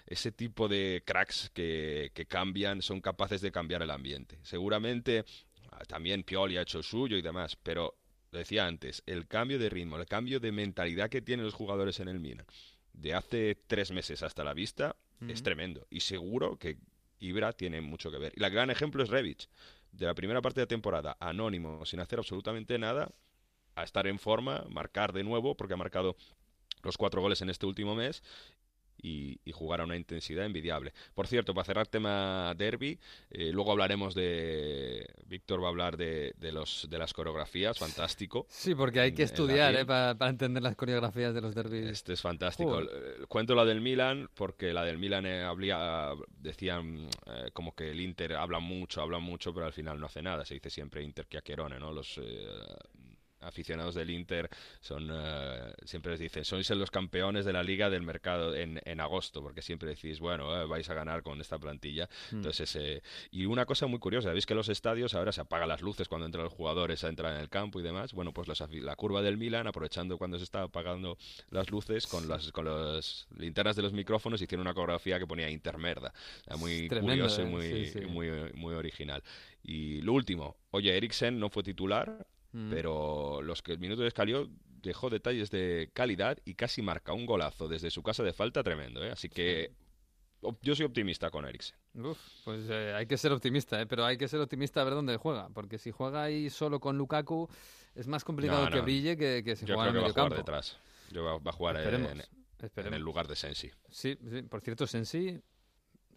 Speaker 5: ese tipo de cracks que, que cambian, son capaces de cambiar el ambiente. Seguramente ah, también Pioli ha hecho suyo y demás, pero lo decía antes, el cambio de ritmo, el cambio de mentalidad que tienen los jugadores en el Milan de hace tres meses hasta la vista es tremendo. Y seguro que Ibra tiene mucho que ver. Y el gran ejemplo es Rebic. De la primera parte de la temporada, anónimo, sin hacer absolutamente nada, a estar en forma, marcar de nuevo, porque ha marcado los cuatro goles en este último mes y, y jugar a una intensidad envidiable. Por cierto, para cerrar tema derby, eh, luego hablaremos de. Víctor va a hablar de, de, los, de las coreografías, fantástico.
Speaker 2: Sí, porque hay que
Speaker 5: En-
Speaker 2: estudiar. ¿eh? para, para entender las coreografías de los derbis.
Speaker 5: Este es fantástico.
Speaker 2: Joder.
Speaker 5: Eh, Cuento la del Milan porque la del Milan eh, habría- decían eh, como que el Inter habla mucho, habla mucho, pero al final no hace nada. Se dice siempre Inter que Aquerone, ¿no? Los aficionados del Inter son eh, siempre les dicen sois los campeones de la liga del mercado en, en agosto porque siempre decís bueno eh, vais a ganar con esta plantilla
Speaker 2: Mm.
Speaker 5: entonces eh, y una cosa muy curiosa veis que los estadios ahora se apagan las luces cuando entran los jugadores a entrar en el campo y demás bueno pues afi- la curva del Milan aprovechando cuando se está apagando las luces con las con las linternas de los micrófonos hicieron una coreografía que ponía Intermerda. Muy
Speaker 2: Tremendo,
Speaker 5: curioso y
Speaker 2: eh,
Speaker 5: muy,
Speaker 2: sí, sí.
Speaker 5: muy muy original. Y lo último oye Eriksen no fue titular
Speaker 2: Mm.
Speaker 5: pero los que el minuto de escalió dejó detalles de calidad y casi marca un golazo desde su casa de falta tremendo, ¿eh? Así que yo soy optimista con Eriksen.
Speaker 2: Uf, pues eh, hay que ser optimista, ¿eh? pero hay que ser optimista a ver dónde juega, porque si juega ahí solo con Lukaku es más complicado
Speaker 5: No,
Speaker 2: que brille que, que si
Speaker 5: Yo
Speaker 2: juega
Speaker 5: creo
Speaker 2: en
Speaker 5: que va a jugar detrás. Yo va, va a jugar en, en- el lugar de Sensi.
Speaker 2: Sí, sí, por cierto, Sensi,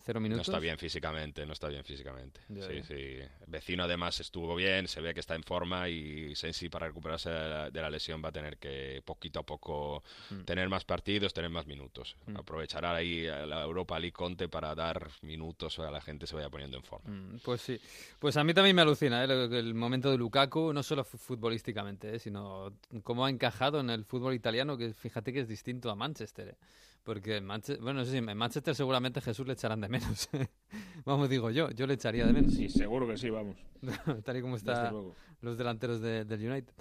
Speaker 2: cero
Speaker 5: No
Speaker 2: minutos.
Speaker 5: está bien físicamente, no está bien físicamente.
Speaker 2: Ya,
Speaker 5: sí,
Speaker 2: ya.
Speaker 5: sí. Vecino además estuvo bien, se ve que está en forma y Sensi para recuperarse de la, de la lesión va a tener que poquito a poco
Speaker 2: Mm.
Speaker 5: tener más partidos, tener más minutos.
Speaker 2: Mm.
Speaker 5: Aprovechar ahí a la Europa League Conte para dar minutos a la gente se vaya poniendo en forma.
Speaker 2: Mm, Pues sí, pues a mí también me alucina ¿eh? lo- el momento de Lukaku, no solo fu- futbolísticamente, ¿eh? sino cómo ha encajado en el fútbol italiano, que fíjate que es distinto a Manchester. ¿eh? Porque en Manchester, bueno, sí, en Manchester seguramente Jesús le echarán de menos. Vamos, digo yo, yo le echaría de menos.
Speaker 3: Sí, seguro que sí, vamos.
Speaker 2: Tal y como están los delanteros de- del United.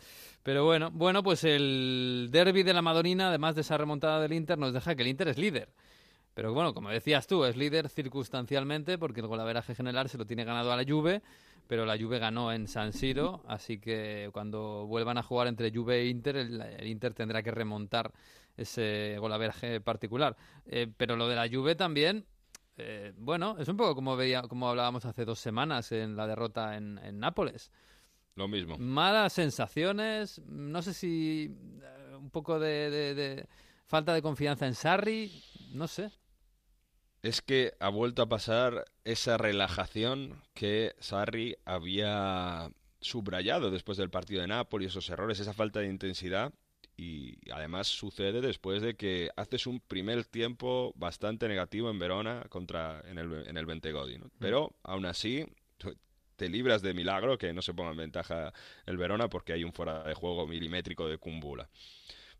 Speaker 2: Pero bueno, bueno, pues el derby de la Madonina, además de esa remontada del Inter, nos deja que el Inter es líder. Pero bueno, como decías tú, es líder circunstancialmente porque el golaveraje general se lo tiene ganado a la Juve, pero la Juve ganó en San Siro, así que cuando vuelvan a jugar entre Juve e Inter, el, el Inter tendrá que remontar ese golaveraje particular. Eh, pero lo de la Juve también, eh, bueno, es un poco como, veía, como hablábamos hace dos semanas en la derrota en, en Nápoles.
Speaker 5: Lo mismo.
Speaker 2: Malas sensaciones, no sé si eh, un poco de, de- de falta de confianza en Sarri, no sé.
Speaker 5: Es que ha vuelto a pasar esa relajación que Sarri había subrayado después del partido de Nápoles, esos errores, esa falta de intensidad. Y además sucede después de que haces un primer tiempo bastante negativo en Verona contra en el, en el Bentegodi. ¿no? Pero aún así te libras de milagro que no se ponga en ventaja el Verona porque hay un fuera de juego milimétrico de Kumbula.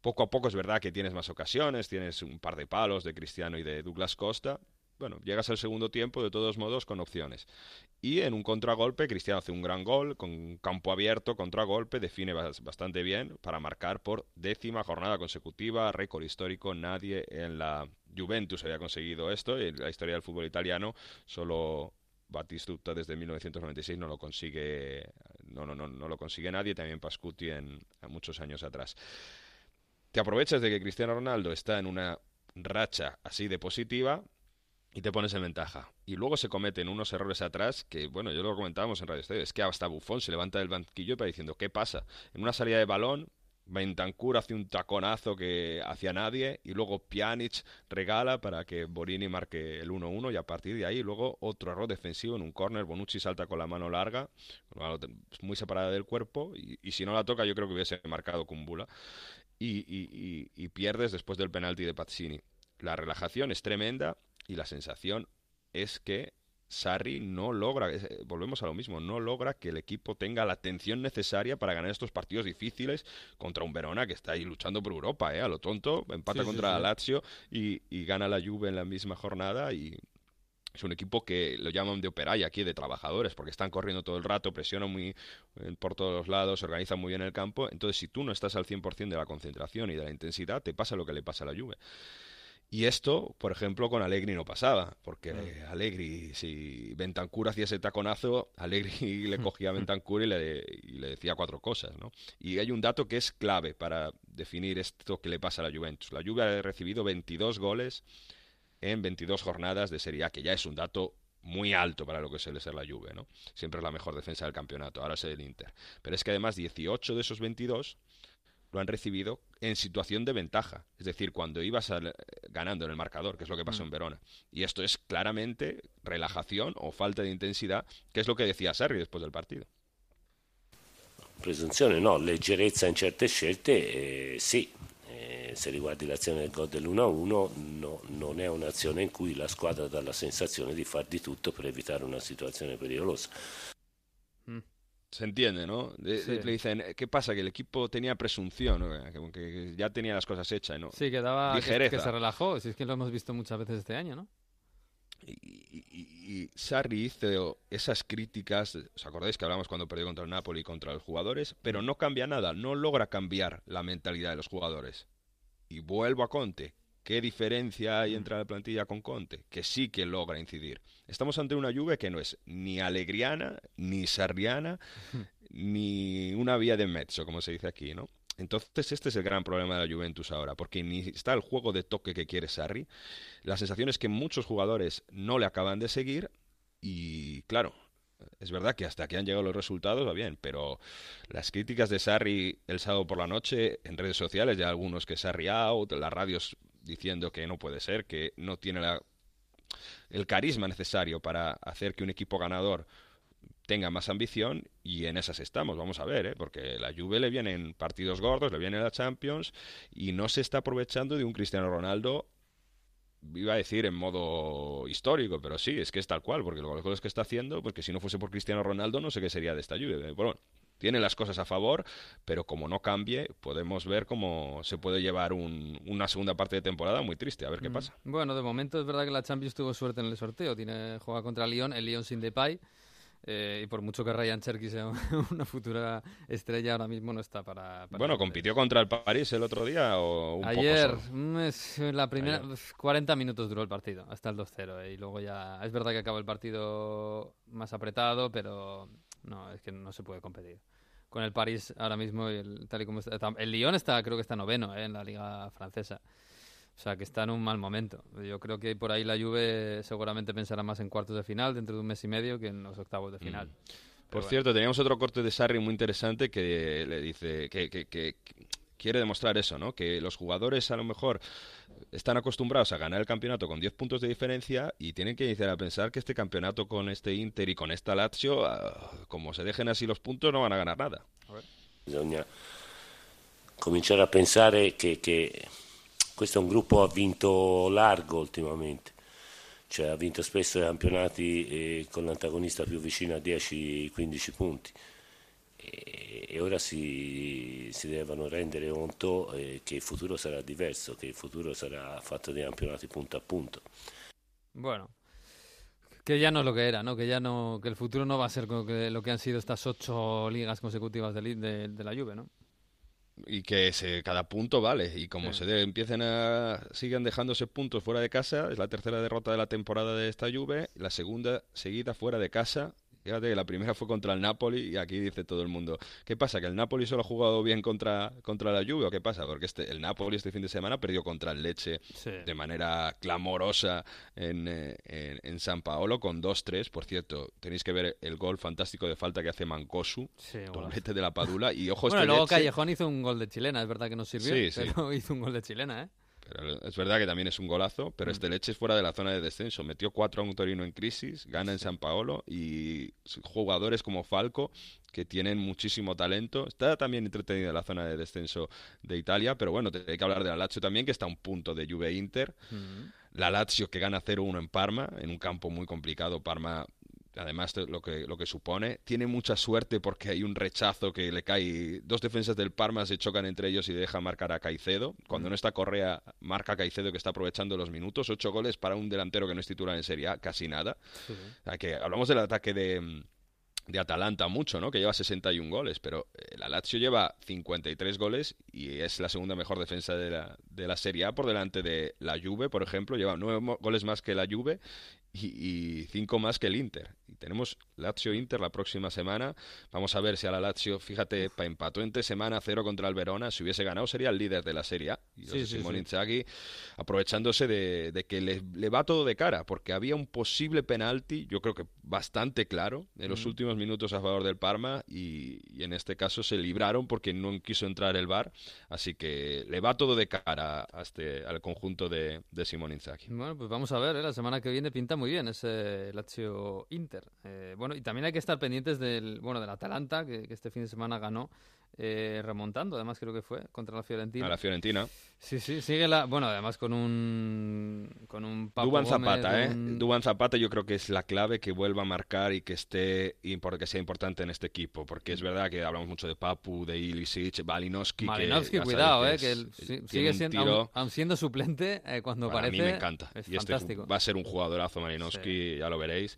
Speaker 5: Poco a poco es verdad que tienes más ocasiones, tienes un par de palos de Cristiano y de Douglas Costa. Bueno, llegas al segundo tiempo de todos modos con opciones. Y en un contragolpe, Cristiano hace un gran gol, con campo abierto, contragolpe, define bas- bastante bien para marcar por décima jornada consecutiva, récord histórico. Nadie en la Juventus había conseguido esto, en la historia del fútbol italiano solo Batistuta desde 1996 no lo consigue, no, no, no, no lo consigue nadie, también Pascuti en, muchos años atrás. Te aprovechas de que Cristiano Ronaldo está en una racha así de positiva y te pones en ventaja. Y luego se cometen unos errores atrás que, bueno, yo lo comentábamos en Radio Estadio, es que hasta Bufón se levanta del banquillo para diciendo, ¿qué pasa? En una salida de balón, Bentancur hace un taconazo que hacia nadie y luego Pjanic regala para que Borini marque el 1-1 y a partir de ahí luego otro error defensivo en un córner, Bonucci salta con la mano larga, muy separada del cuerpo y, si no la toca yo creo que hubiese marcado Kumbula y, y pierdes después del penalti de Pazzini. La relajación es tremenda y la sensación es que Sarri no logra, eh, volvemos a lo mismo, no logra que el equipo tenga la atención necesaria para ganar estos partidos difíciles contra un Verona que está ahí luchando por Europa, ¿eh? a lo tonto, empata contra la Lazio y, gana la Juve en la misma jornada y es un equipo que lo llaman de operay aquí, de trabajadores, porque están corriendo todo el rato, presionan muy eh, por todos los lados, organizan muy bien el campo, entonces si tú no estás al 100% de la concentración y de la intensidad, te pasa lo que le pasa a la Juve. Y esto, por ejemplo, con Allegri no pasaba, porque mm. Allegri, si Bentancur hacía ese taconazo, Allegri le cogía a Bentancur y le, y le decía cuatro cosas, ¿no? Y hay un dato que es clave para definir esto que le pasa a la Juventus. La Juve ha recibido 22 goles en 22 jornadas de Serie A, que ya es un dato muy alto para lo que suele ser la Juve, ¿no? Siempre es la mejor defensa del campeonato, ahora es el Inter. Pero es que además 18 de esos 22 lo han recibido en situación de ventaja, es decir, cuando ibas ganando en el marcador, que es lo que pasó mm. en Verona. Y esto es claramente relajación o falta de intensidad, que es lo que decía Sarri después del partido.
Speaker 12: Presunzione no, leggerezza in certe scelte eh, sì, eh, se riguardi l'azione del gol dell'1-1 no, non è un'azione in cui la squadra dà la sensazione di far di tutto per evitare una situazione pericolosa.
Speaker 5: Se entiende, ¿no? Le dicen, ¿qué pasa? Que el equipo tenía presunción, ¿no? que ya tenía las cosas hechas, ¿no?
Speaker 2: Sí, que daba que, que, se relajó, si es que lo hemos visto muchas veces este año, ¿no?
Speaker 5: Y, y, Sarri hizo esas críticas, ¿os acordáis que hablamos cuando perdió contra el Napoli y contra los jugadores? Pero no cambia nada, no logra cambiar la mentalidad de los jugadores. Y vuelvo a Conte, ¿Qué diferencia hay entre la plantilla con Conte? Que sí que logra incidir. Estamos ante una lluvia que no es ni alegriana, ni sarriana, ni una vía de mezzo, como se dice aquí, ¿no? Entonces este es el gran problema de la Juventus ahora, porque ni está el juego de toque que quiere Sarri. La sensación es que muchos jugadores no le acaban de seguir y claro, es verdad que hasta que han llegado los resultados va bien, pero las críticas de Sarri el sábado por la noche en redes sociales, ya algunos que Sarri out, las radios diciendo que no puede ser, que no tiene el carisma necesario para hacer que un equipo ganador tenga más ambición y en esas estamos, vamos a ver, ¿eh? porque la Juve le vienen partidos gordos, le viene la Champions y no se está aprovechando de un Cristiano Ronaldo iba a decir en modo histórico, pero sí, es que es tal cual, porque goles que está haciendo, porque si no fuese por Cristiano Ronaldo no sé qué sería de esta Juve. Bueno, tiene las cosas a favor, pero como no cambie, podemos ver cómo se puede llevar una segunda parte de temporada muy triste. A ver qué mm. pasa.
Speaker 2: Bueno, de momento es verdad que la Champions tuvo suerte en el sorteo. Tiene juega contra Lyon, el Lyon sin Depay. Eh, y por mucho que Ryan Cherky sea una futura estrella, ahora mismo no está para.
Speaker 5: bueno, compitió contra el París el otro día o un
Speaker 2: Ayer, mm, es la primera. 40 minutos duró el partido, hasta el 2-0. Eh, y luego ya. Es verdad que acaba el partido más apretado, pero no, es que no se puede competir con el París ahora mismo, el, tal y como está. El Lyon está, creo que está noveno eh, en la liga francesa. O sea, que está en un mal momento. Yo creo que por ahí la Juve seguramente pensará más en cuartos de final dentro de un mes y medio que en los octavos de mm. final.
Speaker 5: Por cierto, teníamos otro corte de Sarri muy interesante que le dice que, que, que, quiere demostrar eso, ¿no? Que los jugadores a lo mejor están acostumbrados a ganar el campeonato con 10 puntos de diferencia y tienen que iniciar a pensar que este campeonato con este Inter y con esta Lazio, ah, como se dejen así los puntos, no van a ganar nada.
Speaker 12: Bisogna cominciare a pensare che, che questo è un gruppo ha vinto largo ultimamente. Cioè, ha vinto spesso i campionati con l'antagonista più vicino a 10-15 punti e, ora si, si, devono rendere conto eh, che il futuro sarà diverso, che il futuro sarà fatto di campionati punto a punto.
Speaker 2: Bueno, que ya no es lo que era, ¿no? Que ya no, que el futuro no va a ser lo que han sido estas ocho ligas consecutivas de, de, de la Juve, ¿no?
Speaker 5: Y que se, cada punto vale. Y como se de- empiecen a. sigan dejándose puntos fuera de casa, es la tercera derrota de la temporada de esta Juve, la segunda seguida fuera de casa. Fíjate que la primera fue contra el Napoli y aquí dice todo el mundo, ¿qué pasa? ¿Que el Napoli solo ha jugado bien contra, contra la Juve o qué pasa? Porque este, el Napoli este fin de semana perdió contra el Leche
Speaker 2: Sí.
Speaker 5: de manera clamorosa en, eh, en, en San Paolo con 2-3. Por cierto, tenéis que ver el gol fantástico de falta que hace Mancosu,
Speaker 2: Sí,
Speaker 5: doblete de la Padula. Y ojo,
Speaker 2: Bueno,
Speaker 5: este
Speaker 2: luego Callejón hizo un gol de chilena, es verdad que no sirvió,
Speaker 5: sí.
Speaker 2: pero hizo un gol de chilena, ¿eh?
Speaker 5: Pero es verdad que también es un golazo, pero este Leche es fuera de la zona de descenso. Metió cuatro a un Torino en crisis, gana en San Paolo y jugadores como Falco que tienen muchísimo talento. Está también entretenida la zona de descenso de Italia, pero bueno, hay que hablar de la Lazio también, que está a un punto de Juve Inter. La Lazio que gana 0-1 en Parma, en un campo muy complicado. Parma, además de lo que, lo que supone, tiene mucha suerte porque hay un rechazo que le cae. Dos defensas del Parma se chocan entre ellos y deja marcar a Caicedo. Cuando no está Correa, marca a Caicedo que está aprovechando los minutos. Ocho goles para un delantero que no es titular en Serie A, casi nada. Que hablamos del ataque de, de Atalanta mucho, ¿no? Que lleva 61 goles, pero eh, la Lazio lleva 53 goles y es la segunda mejor defensa de la, de la Serie A por delante de la Juve, por ejemplo, lleva nueve goles más que la Juve y, y cinco más que el Inter. Y tenemos Lazio-Inter la próxima semana. Vamos a ver si a la Lazio, fíjate, pa- empató entre semana cero contra el Verona. Si hubiese ganado sería el líder de la Serie A. Y
Speaker 2: Sí, sí,
Speaker 5: Simone
Speaker 2: sí.
Speaker 5: Inzaghi aprovechándose de, de que le, le va todo de cara, porque había un posible penalti, yo creo que bastante claro, en los
Speaker 2: Mm.
Speaker 5: últimos minutos a favor del Parma y, y en este caso se libraron porque no quiso entrar el VAR, así que le va todo de cara a este, al conjunto de, de Simone Inzaghi.
Speaker 2: Bueno, pues vamos a ver, ¿eh? la semana que viene pinta muy bien ese Lazio Inter. Eh, bueno, y también hay que estar pendientes del, bueno, del Atalanta, que, que este fin de semana ganó, eh, remontando, además creo que fue, contra la Fiorentina.
Speaker 5: A la Fiorentina.
Speaker 2: Sí, sí, sigue la, bueno, además con un, con un
Speaker 5: Duban
Speaker 2: Gómez,
Speaker 5: Zapata, ¿eh?
Speaker 2: un-
Speaker 5: Duban Zapata yo creo que es la clave que vuelva a marcar y que esté y porque sea importante en este equipo, porque es verdad que hablamos mucho de Papu, de Ilicic, Balinowski, que
Speaker 2: Malinowski,
Speaker 5: ya
Speaker 2: cuidado,
Speaker 5: sabéis
Speaker 2: eh, que
Speaker 5: tiene
Speaker 2: sigue siendo, aun, aun siendo suplente, eh, cuando
Speaker 5: Para
Speaker 2: aparece,
Speaker 5: mí me encanta.
Speaker 2: es
Speaker 5: y este
Speaker 2: fantástico.
Speaker 5: va a ser un jugadorazo Malinowski, ya lo veréis.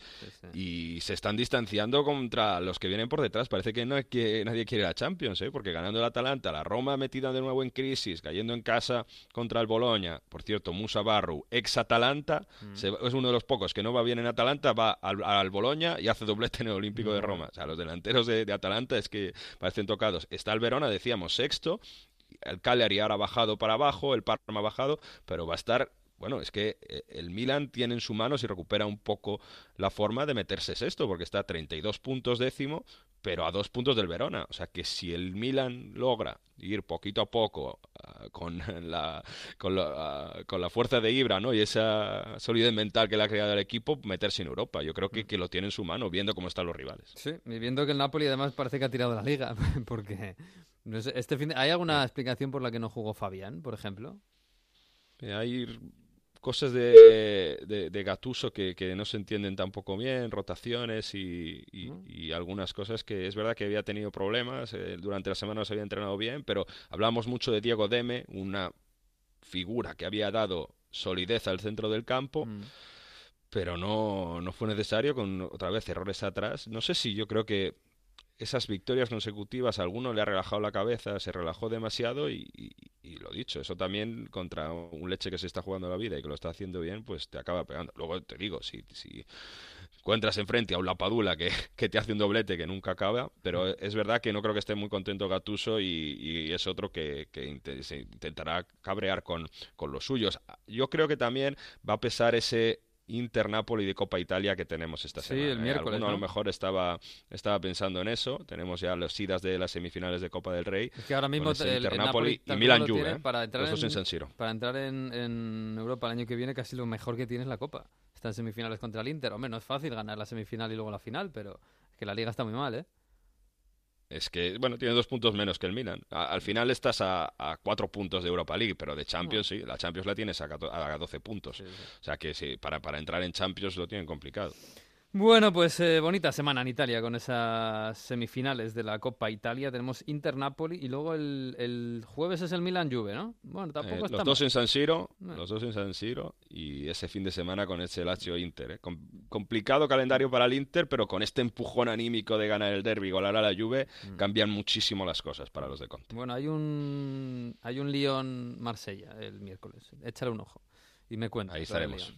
Speaker 2: sí.
Speaker 5: Y se están distanciando contra los que vienen por detrás. Parece que no es que nadie quiere la Champions, ¿eh? porque ganando el Atalanta, la Roma metida de nuevo en crisis, cayendo en casa contra el Boloña. Por cierto, Musa Barru, ex Atalanta,
Speaker 2: Mm.
Speaker 5: se- es uno de los pocos que no va bien en Atalanta, va al, al Boloña y hace doblete en el Olímpico de Roma. O sea, los delanteros de, de Atalanta es que parecen tocados. Está el Verona, decíamos, sexto. El Cagliari ahora ha bajado para abajo, el Parma ha bajado, pero va a estar bueno, es que eh, el Milan tiene en su mano si recupera un poco la forma de meterse sexto, porque está a 32 puntos décimo, pero a dos puntos del Verona. O sea que si el Milan logra ir poquito a poco ah, con, la, con, la, ah, con la fuerza de Ibra ¿no? y esa solidez mental que le ha creado el equipo, meterse en Europa. Yo creo que, que lo tiene en su mano, viendo cómo están los rivales.
Speaker 2: Sí, y viendo que el Napoli además parece que ha tirado la liga, porque no sé, este fin de- ¿hay alguna explicación por la que no jugó Fabián, por ejemplo?
Speaker 5: Eh, Hay cosas de, de, de Gattuso que, que no se entienden tampoco bien, rotaciones y, y- y algunas cosas que es verdad que había tenido problemas, eh, durante la semana no se había entrenado bien, pero hablamos mucho de Diego Deme, una figura que había dado solidez al centro del campo, pero no, no fue necesario con otra vez errores atrás. No sé si yo creo que esas victorias consecutivas a alguno le ha relajado la cabeza, se relajó demasiado y, y- y lo dicho, eso también contra un leche que se está jugando la vida y que lo está haciendo bien, pues te acaba pegando. Luego te digo, si, si encuentras enfrente a un Lapadula que, que te hace un doblete que nunca acaba, pero es verdad que no creo que esté muy contento Gatuso y, y es otro que, que se intentará cabrear con, con los suyos. Yo creo que también va a pesar ese Inter Napoli de Copa Italia que tenemos esta
Speaker 2: Sí,
Speaker 5: semana.
Speaker 2: el
Speaker 5: ¿eh?
Speaker 2: miércoles,
Speaker 5: Alguno a lo mejor estaba, estaba pensando en eso. Tenemos ya las idas de las semifinales de Copa del Rey.
Speaker 2: Es que ahora mismo el,
Speaker 5: Napoli y Milan Juve. ¿eh?
Speaker 2: para entrar
Speaker 5: Los dos
Speaker 2: en,
Speaker 5: en San Siro.
Speaker 2: Para entrar en, en Europa el año que viene casi lo mejor que tiene es la Copa. Está en semifinales contra el Inter. Hombre, no es fácil ganar la semifinal y luego la final, pero es que la liga está muy mal, ¿eh?
Speaker 5: Es que, bueno, tiene dos puntos menos que el Milan. A- al final estás a, a cuatro puntos de Europa League, pero de Champions sí. La Champions la tienes a, a 12 puntos. O sea que sí, para, para entrar en Champions lo tienen complicado.
Speaker 2: Bueno, pues eh, bonita semana en Italia con esas semifinales de la Copa Italia. Tenemos Inter-Napoli y luego el, el jueves es el Milan-Juve, ¿no? Bueno, tampoco
Speaker 5: Eh,
Speaker 2: está
Speaker 5: los dos
Speaker 2: mal.
Speaker 5: en San Siro,
Speaker 2: Eh.
Speaker 5: los dos en San Siro y ese fin de semana con ese Lazio Inter. ¿eh? Com- complicado calendario para el Inter, pero con este empujón anímico de ganar el derby y golar a la Juve
Speaker 2: Mm.
Speaker 5: cambian muchísimo las cosas para los de Conte.
Speaker 2: Bueno, hay un hay un Lyon-Marsella el miércoles. Échale un ojo y me cuenta.
Speaker 5: Ahí estaremos.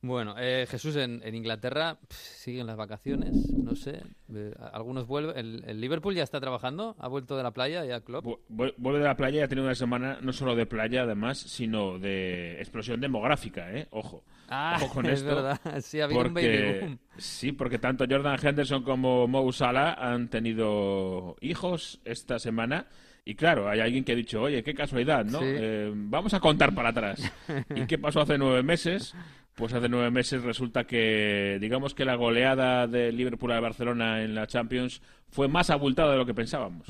Speaker 2: Bueno, eh, Jesús, en, en Inglaterra pf, siguen las vacaciones, no sé, eh, algunos vuelven. El, el Liverpool ya está trabajando, ha vuelto de la playa ya Klopp.
Speaker 3: Vu- vu- Vuelve de la playa y ha tenido una semana no solo de playa, además, sino de explosión demográfica, ¿eh? Ojo.
Speaker 2: Ah,
Speaker 3: Ojo con
Speaker 2: es
Speaker 3: esto.
Speaker 2: verdad, sí, ha habido un
Speaker 3: porque-
Speaker 2: baby boom.
Speaker 3: Sí, porque tanto Jordan Henderson como Mo Salah han tenido hijos esta semana. Y claro, hay alguien que ha dicho, oye, qué casualidad, ¿no?
Speaker 2: Sí.
Speaker 3: Eh, vamos a contar para atrás. ¿Y qué pasó hace nueve meses? Pues hace nueve meses resulta que, digamos que la goleada de Liverpool a Barcelona en la Champions fue más abultada de lo que pensábamos.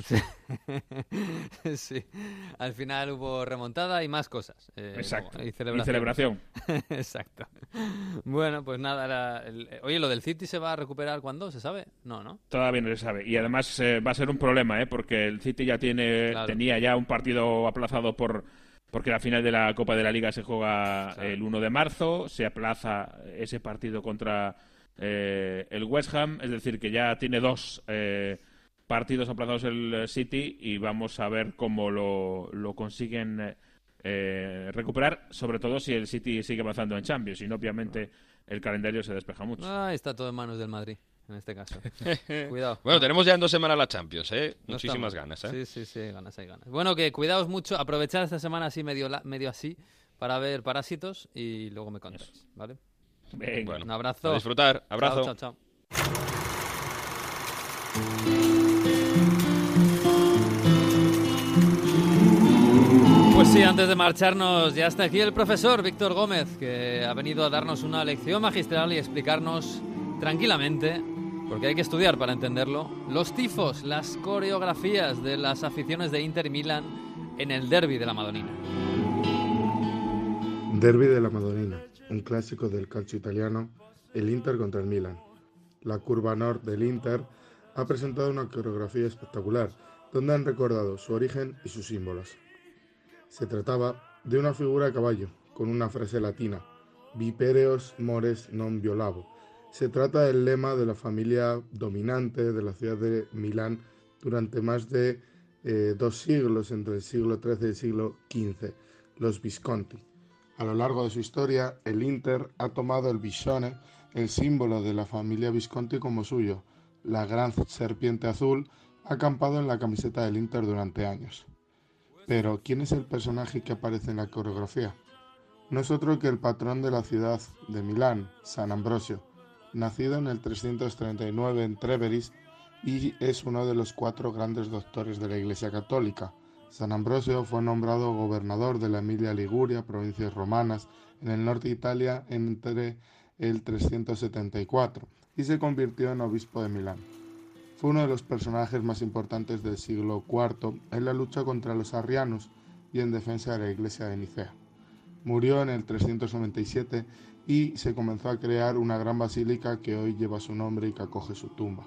Speaker 2: sí, al final hubo remontada y más cosas. eh,
Speaker 3: Exacto.
Speaker 2: Y
Speaker 3: Y
Speaker 2: celebración.
Speaker 3: celebración.
Speaker 2: Exacto. Bueno, pues nada, era el- oye, ¿lo del City se va a recuperar cuándo? ¿Se sabe? No, ¿no?
Speaker 3: Todavía no se sabe. Y además eh, va a ser un problema, ¿eh? Porque el City ya tiene,
Speaker 2: Claro.
Speaker 3: tenía ya un partido aplazado por porque la final de la Copa de la Liga se juega el 1 de marzo, se aplaza ese partido contra eh, el West Ham, es decir, que ya tiene dos eh, partidos aplazados el City y vamos a ver cómo lo, lo consiguen eh, recuperar, sobre todo si el City sigue avanzando en Champions, y no, obviamente el calendario se despeja mucho.
Speaker 2: Ah, está todo en manos del Madrid, en este caso. Cuidado.
Speaker 5: Bueno, tenemos ya en dos semanas la Champions, ¿eh?
Speaker 2: No
Speaker 5: Muchísimas
Speaker 2: estamos.
Speaker 5: ganas, ¿eh?
Speaker 2: Sí, sí, sí, ganas, hay ganas. Bueno, que cuidaos mucho, aprovechad esta semana así medio, la- medio así para ver Parásitos y luego me contáis, ¿vale?
Speaker 3: Venga.
Speaker 2: Un abrazo.
Speaker 5: a disfrutar. Abrazo.
Speaker 2: Chao, chao, chao. Pues sí, antes de marcharnos, ya está aquí el profesor Víctor Gómez, que ha venido a darnos una lección magistral y explicarnos tranquilamente, porque hay que estudiar para entenderlo, los tifos, las coreografías de las aficiones de Inter y Milan en el derby de la Madonina.
Speaker 13: Derby de la Madonina, un clásico del calcio italiano, el Inter contra el Milan. La curva norte del Inter ha presentado una coreografía espectacular, donde han recordado su origen y sus símbolos. Se trataba de una figura a caballo, con una frase latina, Vipereos mores non violavo. Se trata del lema de la familia dominante de la ciudad de Milán durante más de eh, dos siglos, entre el siglo XIII y el siglo XV, los Visconti. A lo largo de su historia, el Inter ha tomado el bisone, el símbolo de la familia Visconti, como suyo. La gran serpiente azul ha acampado en la camiseta del Inter durante años. Pero, ¿quién es el personaje que aparece en la coreografía? No es otro que el patrón de la ciudad de Milán, San Ambrosio, nacido en el 339 en Treveris y es uno de los cuatro grandes doctores de la Iglesia Católica. San Ambrosio fue nombrado gobernador de la Emilia Liguria, provincias romanas, en el norte de Italia entre el 374 y se convirtió en obispo de Milán. Fue uno de los personajes más importantes del siglo IV en la lucha contra los arrianos y en defensa de la iglesia de Nicea. Murió en el 397 y se comenzó a crear una gran basílica que hoy lleva su nombre y que acoge su tumba.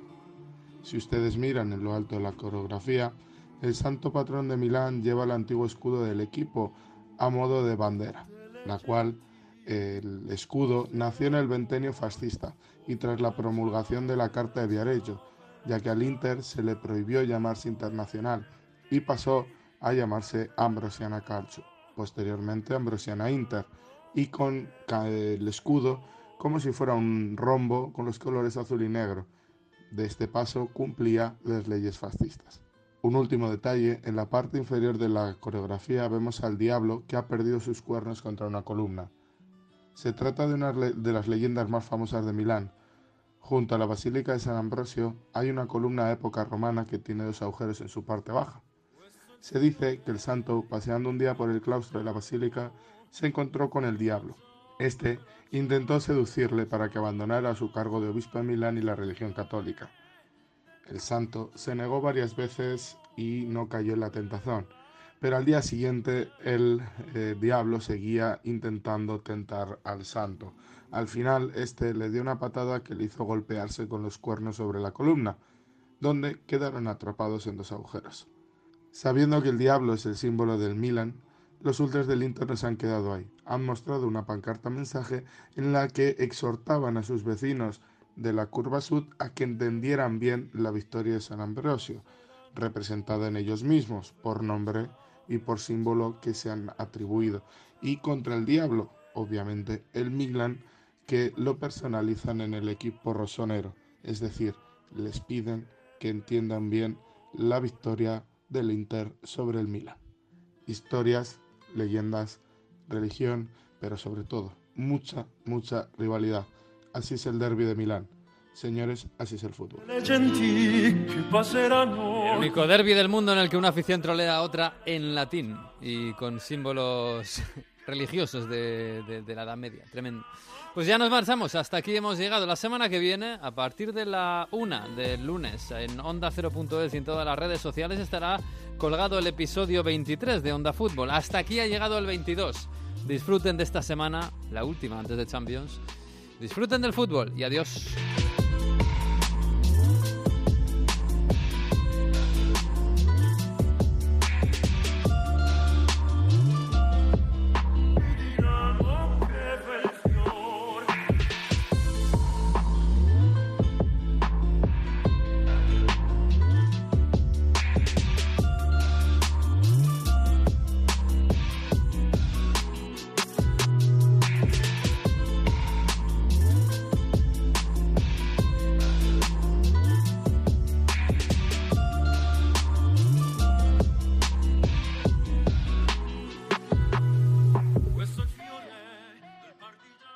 Speaker 13: Si ustedes miran en lo alto de la coreografía, el santo patrón de Milán lleva el antiguo escudo del equipo a modo de bandera, la cual el escudo nació en el ventenio fascista y tras la promulgación de la Carta de Viareggio, ya que al Inter se le prohibió llamarse internacional y pasó a llamarse Ambrosiana Calcio, posteriormente Ambrosiana Inter, y con el escudo como si fuera un rombo con los colores azul y negro. De este paso cumplía las leyes fascistas. Un último detalle, en la parte inferior de la coreografía vemos al diablo que ha perdido sus cuernos contra una columna. Se trata de una de las leyendas más famosas de Milán. Junto a la Basílica de San Ambrosio hay una columna de época romana que tiene dos agujeros en su parte baja. Se dice que el santo, paseando un día por el claustro de la basílica, se encontró con el diablo. Este intentó seducirle para que abandonara su cargo de obispo de Milán y la religión católica. El santo se negó varias veces y no cayó en la tentación, pero al día siguiente el eh, diablo seguía intentando tentar al santo. Al final, este le dio una patada que le hizo golpearse con los cuernos sobre la columna, donde quedaron atrapados en dos agujeros. Sabiendo que el diablo es el símbolo del Milan, los ultras del Inter no se han quedado ahí. Han mostrado una pancarta mensaje en la que exhortaban a sus vecinos de la curva sud a que entendieran bien la victoria de San Ambrosio, representada en ellos mismos por nombre y por símbolo que se han atribuido, y contra el diablo, obviamente el Milan, que lo personalizan en el equipo rosonero, es decir, les piden que entiendan bien la victoria del Inter sobre el Milan. Historias, leyendas, religión, pero sobre todo mucha, mucha rivalidad. Así es el derby de Milán. Señores, así es el fútbol.
Speaker 2: El único derby del mundo en el que una afición trolea a otra en latín y con símbolos religiosos de, de- de la Edad Media. Tremendo. Pues ya nos marchamos. Hasta aquí hemos llegado. La semana que viene, a partir de la una del lunes, en Onda 0.es y en todas las redes sociales, estará colgado el episodio 23 de Onda Fútbol. Hasta aquí ha llegado el 22. Disfruten de esta semana, la última antes de Champions. Disfruten del fútbol y adiós.